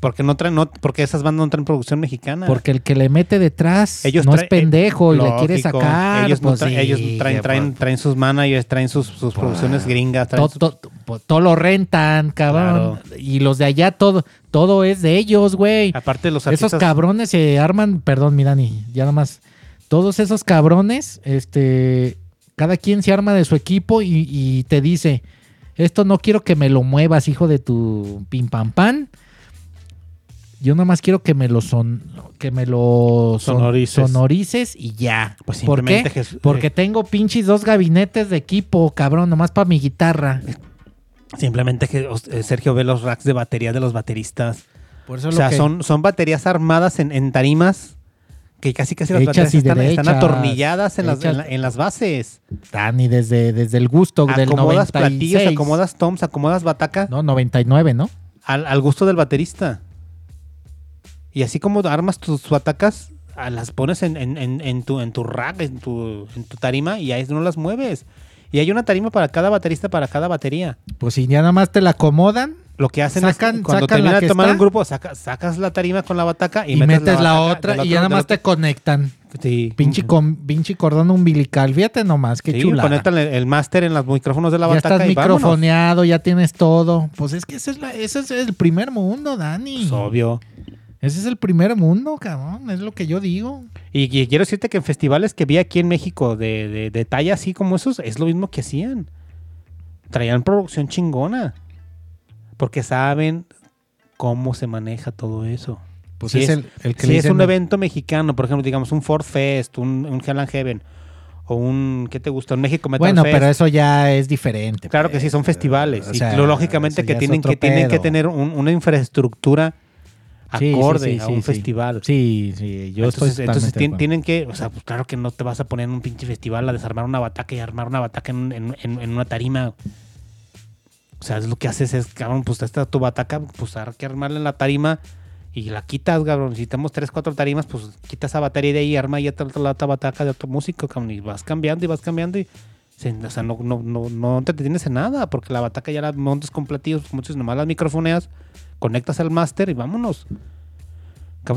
Porque no traen, no, porque esas bandas no traen producción mexicana. Porque el que le mete detrás Ellos no es traen- pendejo y le quiere sacar. Ellos, no pues traen, sí, ellos traen, traen, pues, traen sus managers, traen sus, sus producciones gringas. todo, todo- pues, todo lo rentan, cabrón. Y los de allá, todo, todo es de ellos, güey. Aparte los Esos artistas... cabrones se arman, perdón, mi Dani, ya nada más. Todos esos cabrones, este, cada quien se arma de su equipo y, y te dice, esto no quiero que me lo muevas, hijo de tu pim pam pan. Yo nada más quiero que me lo son, que me lo son- Sonorices. sonorices y ya. Pues ¿Por qué? simplemente Jes- Porque eh, tengo pinches dos gabinetes de equipo, cabrón, nomás para mi guitarra. Simplemente eh, Sergio ve los racks de batería de los bateristas. Por eso O sea, lo que- son, son baterías armadas en, en tarimas que casi casi las baterías y están, derechas, están atornilladas en las, en, la- en las bases. Dani, desde, desde el gusto del Acomodas 96. platillos, acomodas toms, acomodas bataca No, 99, ¿no? al, al gusto del baterista. Y así como armas tus batacas, a- las pones en, en- en- en tu, en tu rack, en tu, en tu tarima y ahí no las mueves. Y hay una tarima para cada baterista, para cada batería. Pues si ya nada más te la acomodan Lo que hacen Sacan- es cuando sacan la termina de tomar está. un grupo, saca- sacas la tarima con la bataca y, y, metes, la, bataca otra y ya nada más te conectan. Sí. Pinche, con, pinche cordón umbilical. Fíjate nomás, qué Sí, chula. conectan el, el máster en los micrófonos de la Ya bataca estás y vámonos. microfoneado, ya tienes todo. Pues es que ese es, la- ese es el primer mundo, Dani. Pues, obvio. Ese es el primer mundo, cabrón. Es lo que yo digo. Y, y quiero decirte que en festivales que vi aquí en México de, de, de talla así como esos, es lo mismo que hacían. Traían producción chingona. Porque saben cómo se maneja todo eso. Pues Si es, el, el que si le es un evento mexicano, por ejemplo, digamos un Ford Fest, un, un Hell and Heaven, o un, ¿qué te gusta? Un México Metal Bueno, Fest. pero eso ya es diferente. Claro que sí, son pues. festivales. O y sea, lógicamente que tienen que, tienen que tener un- una infraestructura Sí, sí, acorde sí, a un festival. Sí, sí, yo entonces, estoy entonces tien- tienen que, o sea, pues claro que no te vas a poner en un pinche festival a desarmar una bataca y armar una bataca en, en- en- en una tarima. O sea, es lo que haces es, cabrón, pues esta tu bataca, pues hay que armarla en la tarima y la quitas, cabrón. Si tenemos tres, cuatro tarimas, pues quitas esa batería de ahí y arma ya otra, otra, bataca de otro músico, cabrón. Y vas cambiando y vas cambiando y, o sea, no, no, no, no te detienes en nada porque la bataca ya la montas con platillos, como dices, nomás las microfoneas, conectas al máster y vámonos.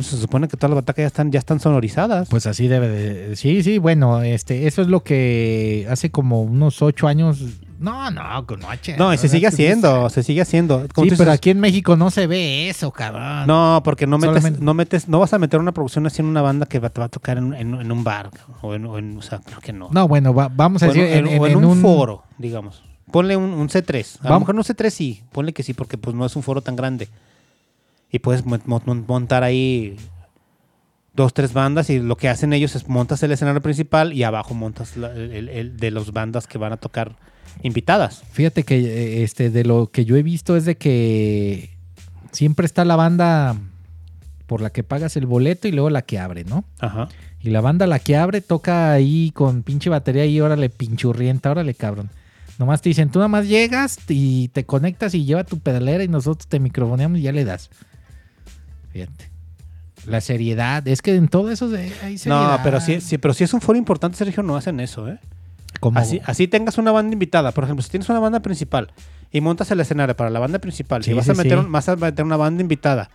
Se supone que todas las batacas ya están, ya están sonorizadas. Pues así debe de. Sí, sí, bueno, este, eso es lo que hace como unos ocho años. No, no, con noche. No, y se sigue haciendo, se sigue haciendo. Como Sí, pero aquí en México no se ve eso, cabrón. No, porque no metes, Solamente- no metes, no vas a meter una producción así en una banda que va- te va a tocar en, en- en un bar, o en, o en- o sea, creo que no. No, bueno, va- vamos a o decir en un, foro, digamos. Ponle un, un C3. A lo mejor un C3 sí, ponle que sí, porque pues no es un foro tan grande. Y puedes mo- mo- montar ahí dos, tres bandas y lo que hacen ellos es montas el escenario principal y abajo montas la- el, el de las bandas que van a tocar invitadas. Fíjate que eh, este, de lo que yo he visto es de que siempre está la banda por la que pagas el boleto y luego la que abre, ¿no? Ajá. Y la banda la que abre toca ahí con pinche batería y órale, pinchurrienta, órale, cabrón. Nomás te dicen, tú nada más llegas y te conectas y lleva tu pedalera y nosotros te microfoneamos y ya le das. Fíjate. La seriedad, es que en todo eso hay No, seriedad. pero sí, sí, pero si es un foro importante, Sergio, no hacen eso, ¿eh? Así, así tengas una banda invitada, por ejemplo, si tienes una banda principal y montas el escenario para la banda principal Sí, y vas, sí, a meter, un- vas a meter una banda invitada,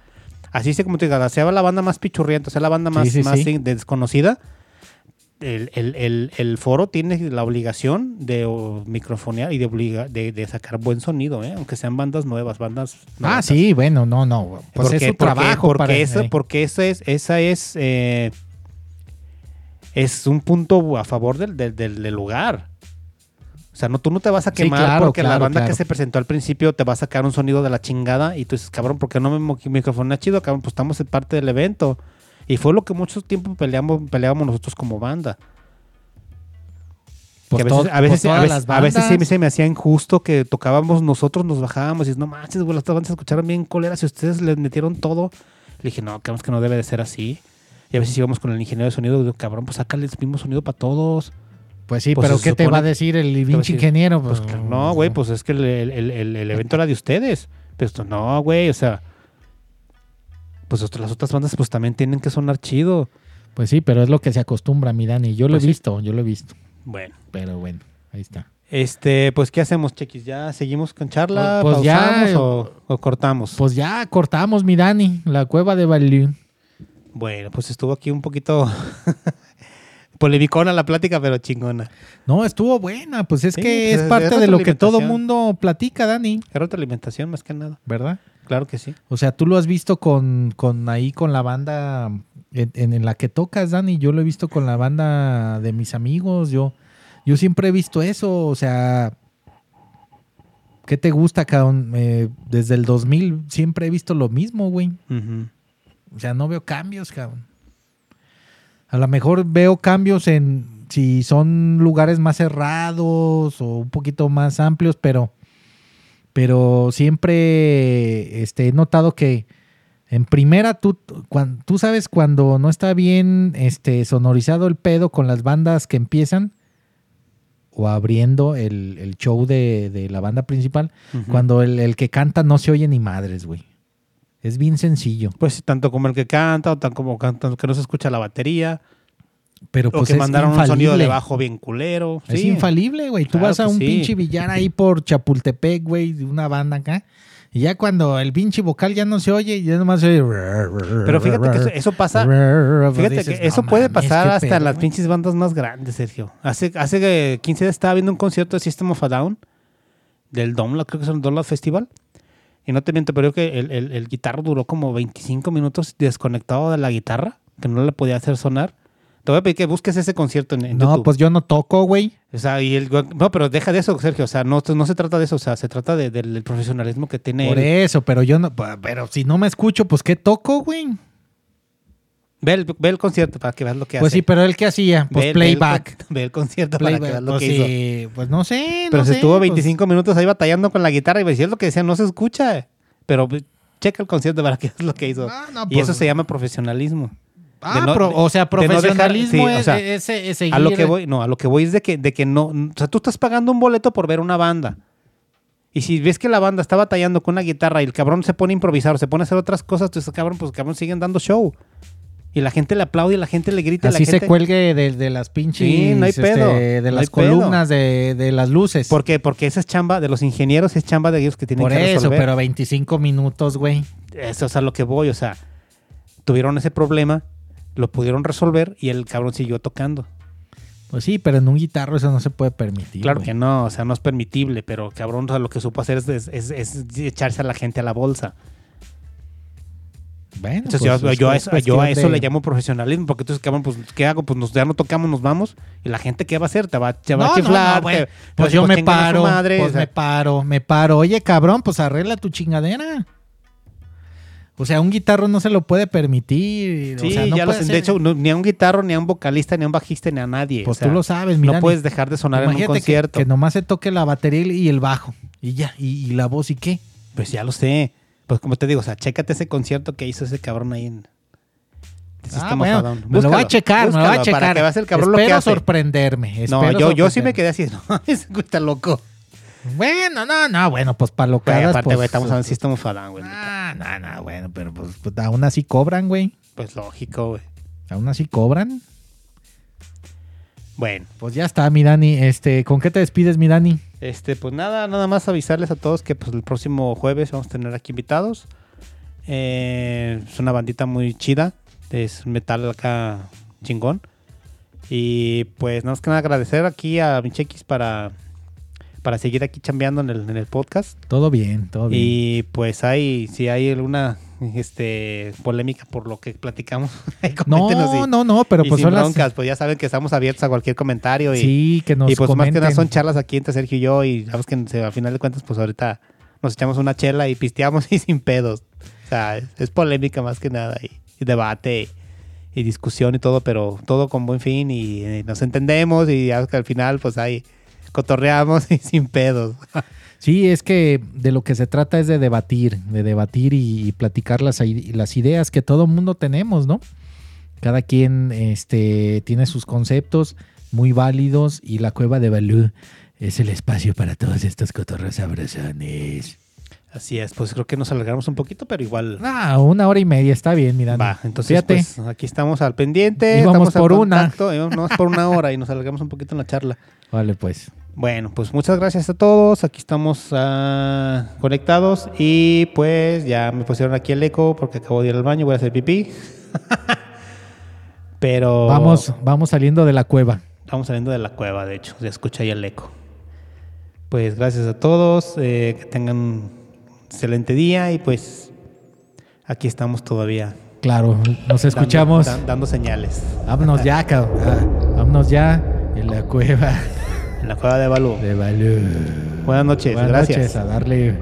así sea como te diga, sea la banda más pichurrienta, sea la banda más, desconocida, el, el- el- el foro tiene la obligación de microfonear y de, obliga, de, de sacar buen sonido, ¿eh? aunque sean bandas nuevas, bandas Ah, novatas. sí, bueno, no, no. Pues porque, es su porque- trabajo porque para eso, porque eso es, esa es, eh, es un punto a favor del, del, del- del lugar. O sea, no, tú no te vas a Sí, quemar claro, porque la banda claro. que se presentó al principio te va a sacar un sonido de la chingada y tú dices, cabrón, ¿por qué no me microfonea chido? Cabrón, pues estamos en parte del evento. Y fue lo que mucho tiempo peleamos, peleábamos nosotros como banda. Pues Que a veces, a veces, pues a veces, las a veces sí se me hacía injusto que tocábamos nosotros, nos bajábamos y dices, no manches, güey, las bandas escucharon bien coleras y ustedes les metieron todo. Le dije, no, es que no debe de ser así. Y a veces íbamos con el ingeniero de sonido, digo, cabrón, pues sácale el mismo sonido para todos. Pues sí, Pues pero ¿qué te va a decir el pinche ingeniero? Pues Pues, no, güey, pues es que el, el- el- el- el evento era de ustedes. Pero esto, no, güey, o sea, pues las otras bandas pues también tienen que sonar chido. Pues sí, pero es lo que se acostumbra, mi Dani. Yo lo Pues he sí. visto, yo lo he visto. Bueno, Pero bueno, ahí está. Este, pues, ¿qué hacemos, Chequis? ¿Ya seguimos con charla? Pues- pues ya, ¿Pausamos eh, o, o cortamos? Pues ya cortamos, mi Dani, la cueva de Balú. bueno, pues estuvo aquí un poquito [laughs] polemicona la plática, pero chingona. No, estuvo buena, pues es Sí, que pues, es es parte de lo que todo mundo platica, Dani, Era otra alimentación más que nada. ¿verdad? Claro que sí. O sea, tú lo has visto con, con ahí con la banda en, en- en la que tocas, Dani. Yo lo he visto con la banda de mis amigos. Yo, yo siempre he visto eso. O sea, ¿qué te gusta, cabrón? Eh, desde el 2000 siempre he visto lo mismo, güey. O sea, no veo cambios, cabrón. A lo mejor veo cambios en si son lugares más cerrados o un poquito más amplios, pero, pero siempre este, he notado que en primera tú, tú sabes cuando no está bien este, sonorizado el pedo con las bandas que empiezan o abriendo el, el show de, de la banda principal, cuando el, el que canta no se oye ni madres, güey. Es bien sencillo. Pues tanto como el que canta, o tan como canta, que no se escucha la batería, Pero o pues que es mandaron un sonido de bajo bien culero. Es Sí. infalible, güey. Tú Claro vas a que un sí. pinche billar ahí por Chapultepec, güey, de una banda acá. Y ya cuando el pinche vocal ya no se oye, ya nomás se oye. Pero fíjate que eso, eso pasa. Fíjate dices, que eso "No puede pasar hasta pedo, las güey". pinches bandas más grandes, Sergio. Hace, hace eh, 15 días estaba viendo un concierto de System of a Down del Domla, creo que es el Domla Festival. Y no te miento, pero creo que el, el, el guitarro duró como 25 minutos desconectado de la guitarra, que no le podía hacer sonar. Te voy a pedir que busques ese concierto en, en No, YouTube. pues yo no toco, güey. O sea, y el, no, pero deja de eso, Sergio. O sea, no, no se trata de eso. O sea, se trata de- del, del profesionalismo que tiene Por él. eso, pero yo no. Pero si no me escucho, pues ¿qué toco, güey? Ve el, ve el concierto para que veas lo que Pues hace. sí, pero él qué hacía? Pues Ve el- ve el playback. Ve el concierto para que veas lo Pues que hizo. pues no sé. Pero no se sé, estuvo pues- 25 minutos ahí batallando con la guitarra y decía es lo que decía, no se escucha. Pero checa el concierto para que veas lo que hizo. No, no, y pues- eso se llama profesionalismo. Ah, de no- pro- o sea, de no dejar- profesionalismo sí, o es, sea, es- es seguir. A lo que voy, no, a lo que voy es de que, de que no, o sea, tú estás pagando un boleto por ver una banda. Y si ves que la banda está batallando con una guitarra y el cabrón se pone a improvisar o se pone a hacer otras cosas, tú dices, cabrón, pues cabrón, siguen dando show. Y la gente le aplaude y la gente le grita. y Así la se gente... cuelgue de, de las pinches. Sí, no hay este, pedo, de las columnas, de, de las luces. ¿Por qué? Porque esa es chamba de los ingenieros, es chamba de ellos que tienen Por que eso, resolver. pero 25 minutos, güey. Eso es a lo que voy, o sea, tuvieron ese problema, lo pudieron resolver y el cabrón siguió tocando. Pues sí, pero en un guitarro eso no se puede permitir. claro que no, o sea, no es permitible, pero cabrón, o sea, lo que supo hacer es, es- es- es echarse a la gente a la bolsa. Bueno, Entonces pues, yo, a eso, yo a cuestión eso de- le llamo profesionalismo, porque entonces, cabrón, pues, ¿qué hago? Pues nos, ya no tocamos, nos vamos, y la gente, ¿qué va a hacer? Te va, te va No, a chiflar, no, te- Pues yo me paro, madre, pues o sea, me paro, me paro. Oye, cabrón, pues arregla tu chingadera. O sea, un guitarro no se lo puede permitir. Sí, o sea, no ya lo ser- De hecho, no- ni a un guitarro, ni a un vocalista, ni a un bajista, ni a nadie. pues o sea, tú lo sabes, mira. no puedes dejar de sonar en un que- concierto. Que, nomás se toque la batería y el bajo. Y ya, y, y la voz y qué. Pues ya lo sé. Pues como te digo, o sea, chécate ese concierto que hizo ese cabrón ahí en... Ah, bueno, me lo voy a Búscalo, checar, me lo voy a búscalo checar. Para que veas el cabrón espero lo que hace. sorprenderme. No, yo, yo sí me quedé así, [laughs] no, ese güey está loco. Bueno, no, no, bueno, pues para Güey, locadas, aparte, pues, güey, estamos hablando de System of a güey. Ah, no, no, bueno, pero pues, pues, aún así cobran, güey. Pues lógico, güey. Aún así cobran. Bueno, Pues ya está, mi Dani. Este, ¿con qué te despides, mi Dani? este, pues nada, nada más avisarles a todos que pues el próximo jueves vamos a tener aquí invitados. Eh, es una bandita muy chida. Es metal acá chingón. Y pues nada más que nada agradecer aquí a Michequis para, para seguir aquí chambeando en el, en el podcast. Todo bien, todo bien. Y pues hay, si hay alguna este, polémica por lo que platicamos, [laughs] no, y- no, no, pero y pues son las... broncas, pues ya saben que estamos abiertos a cualquier comentario y, Sí, que nos y pues más que nada son charlas aquí entre Sergio y yo y sabes que al final de cuentas pues ahorita nos echamos una chela y pisteamos [laughs] y sin pedos. O sea, es, polémica más que nada y, y debate y, discusión y todo, pero todo con buen fin y, nos entendemos y ya que al final pues ahí cotorreamos [laughs] y sin pedos. Sí, es que de lo que se trata es de debatir, de debatir y, platicar las, ideas que todo mundo tenemos, ¿no? Cada quien este, tiene sus conceptos muy válidos y la cueva de Balú es el espacio para todos estos cotorros sabrosones. Así es, pues creo que nos alargamos un poquito, pero igual Ah, una hora y media, está bien, mira. va. Entonces Fíjate. pues aquí estamos al pendiente, Íbamos estamos al por una. contacto, íbamos por una hora y nos alargamos un poquito en la charla. Vale, pues. Bueno, pues muchas gracias a todos. Aquí estamos ah, conectados y pues ya me pusieron aquí el eco porque acabo de ir al baño, voy a hacer pipí. [laughs] Pero Vamos, vamos saliendo de la cueva. Estamos saliendo de la cueva, de hecho, se escucha ahí el eco. Pues gracias a todos, eh, que tengan un excelente día y pues aquí estamos todavía. Claro, nos dando- escuchamos. dan- dando señales. Vámonos ya, cabrón. Ah, vámonos ya en la cueva [laughs] En la cueva de Balú. de Balú. Buenas noches, Buenas gracias. noches, a darle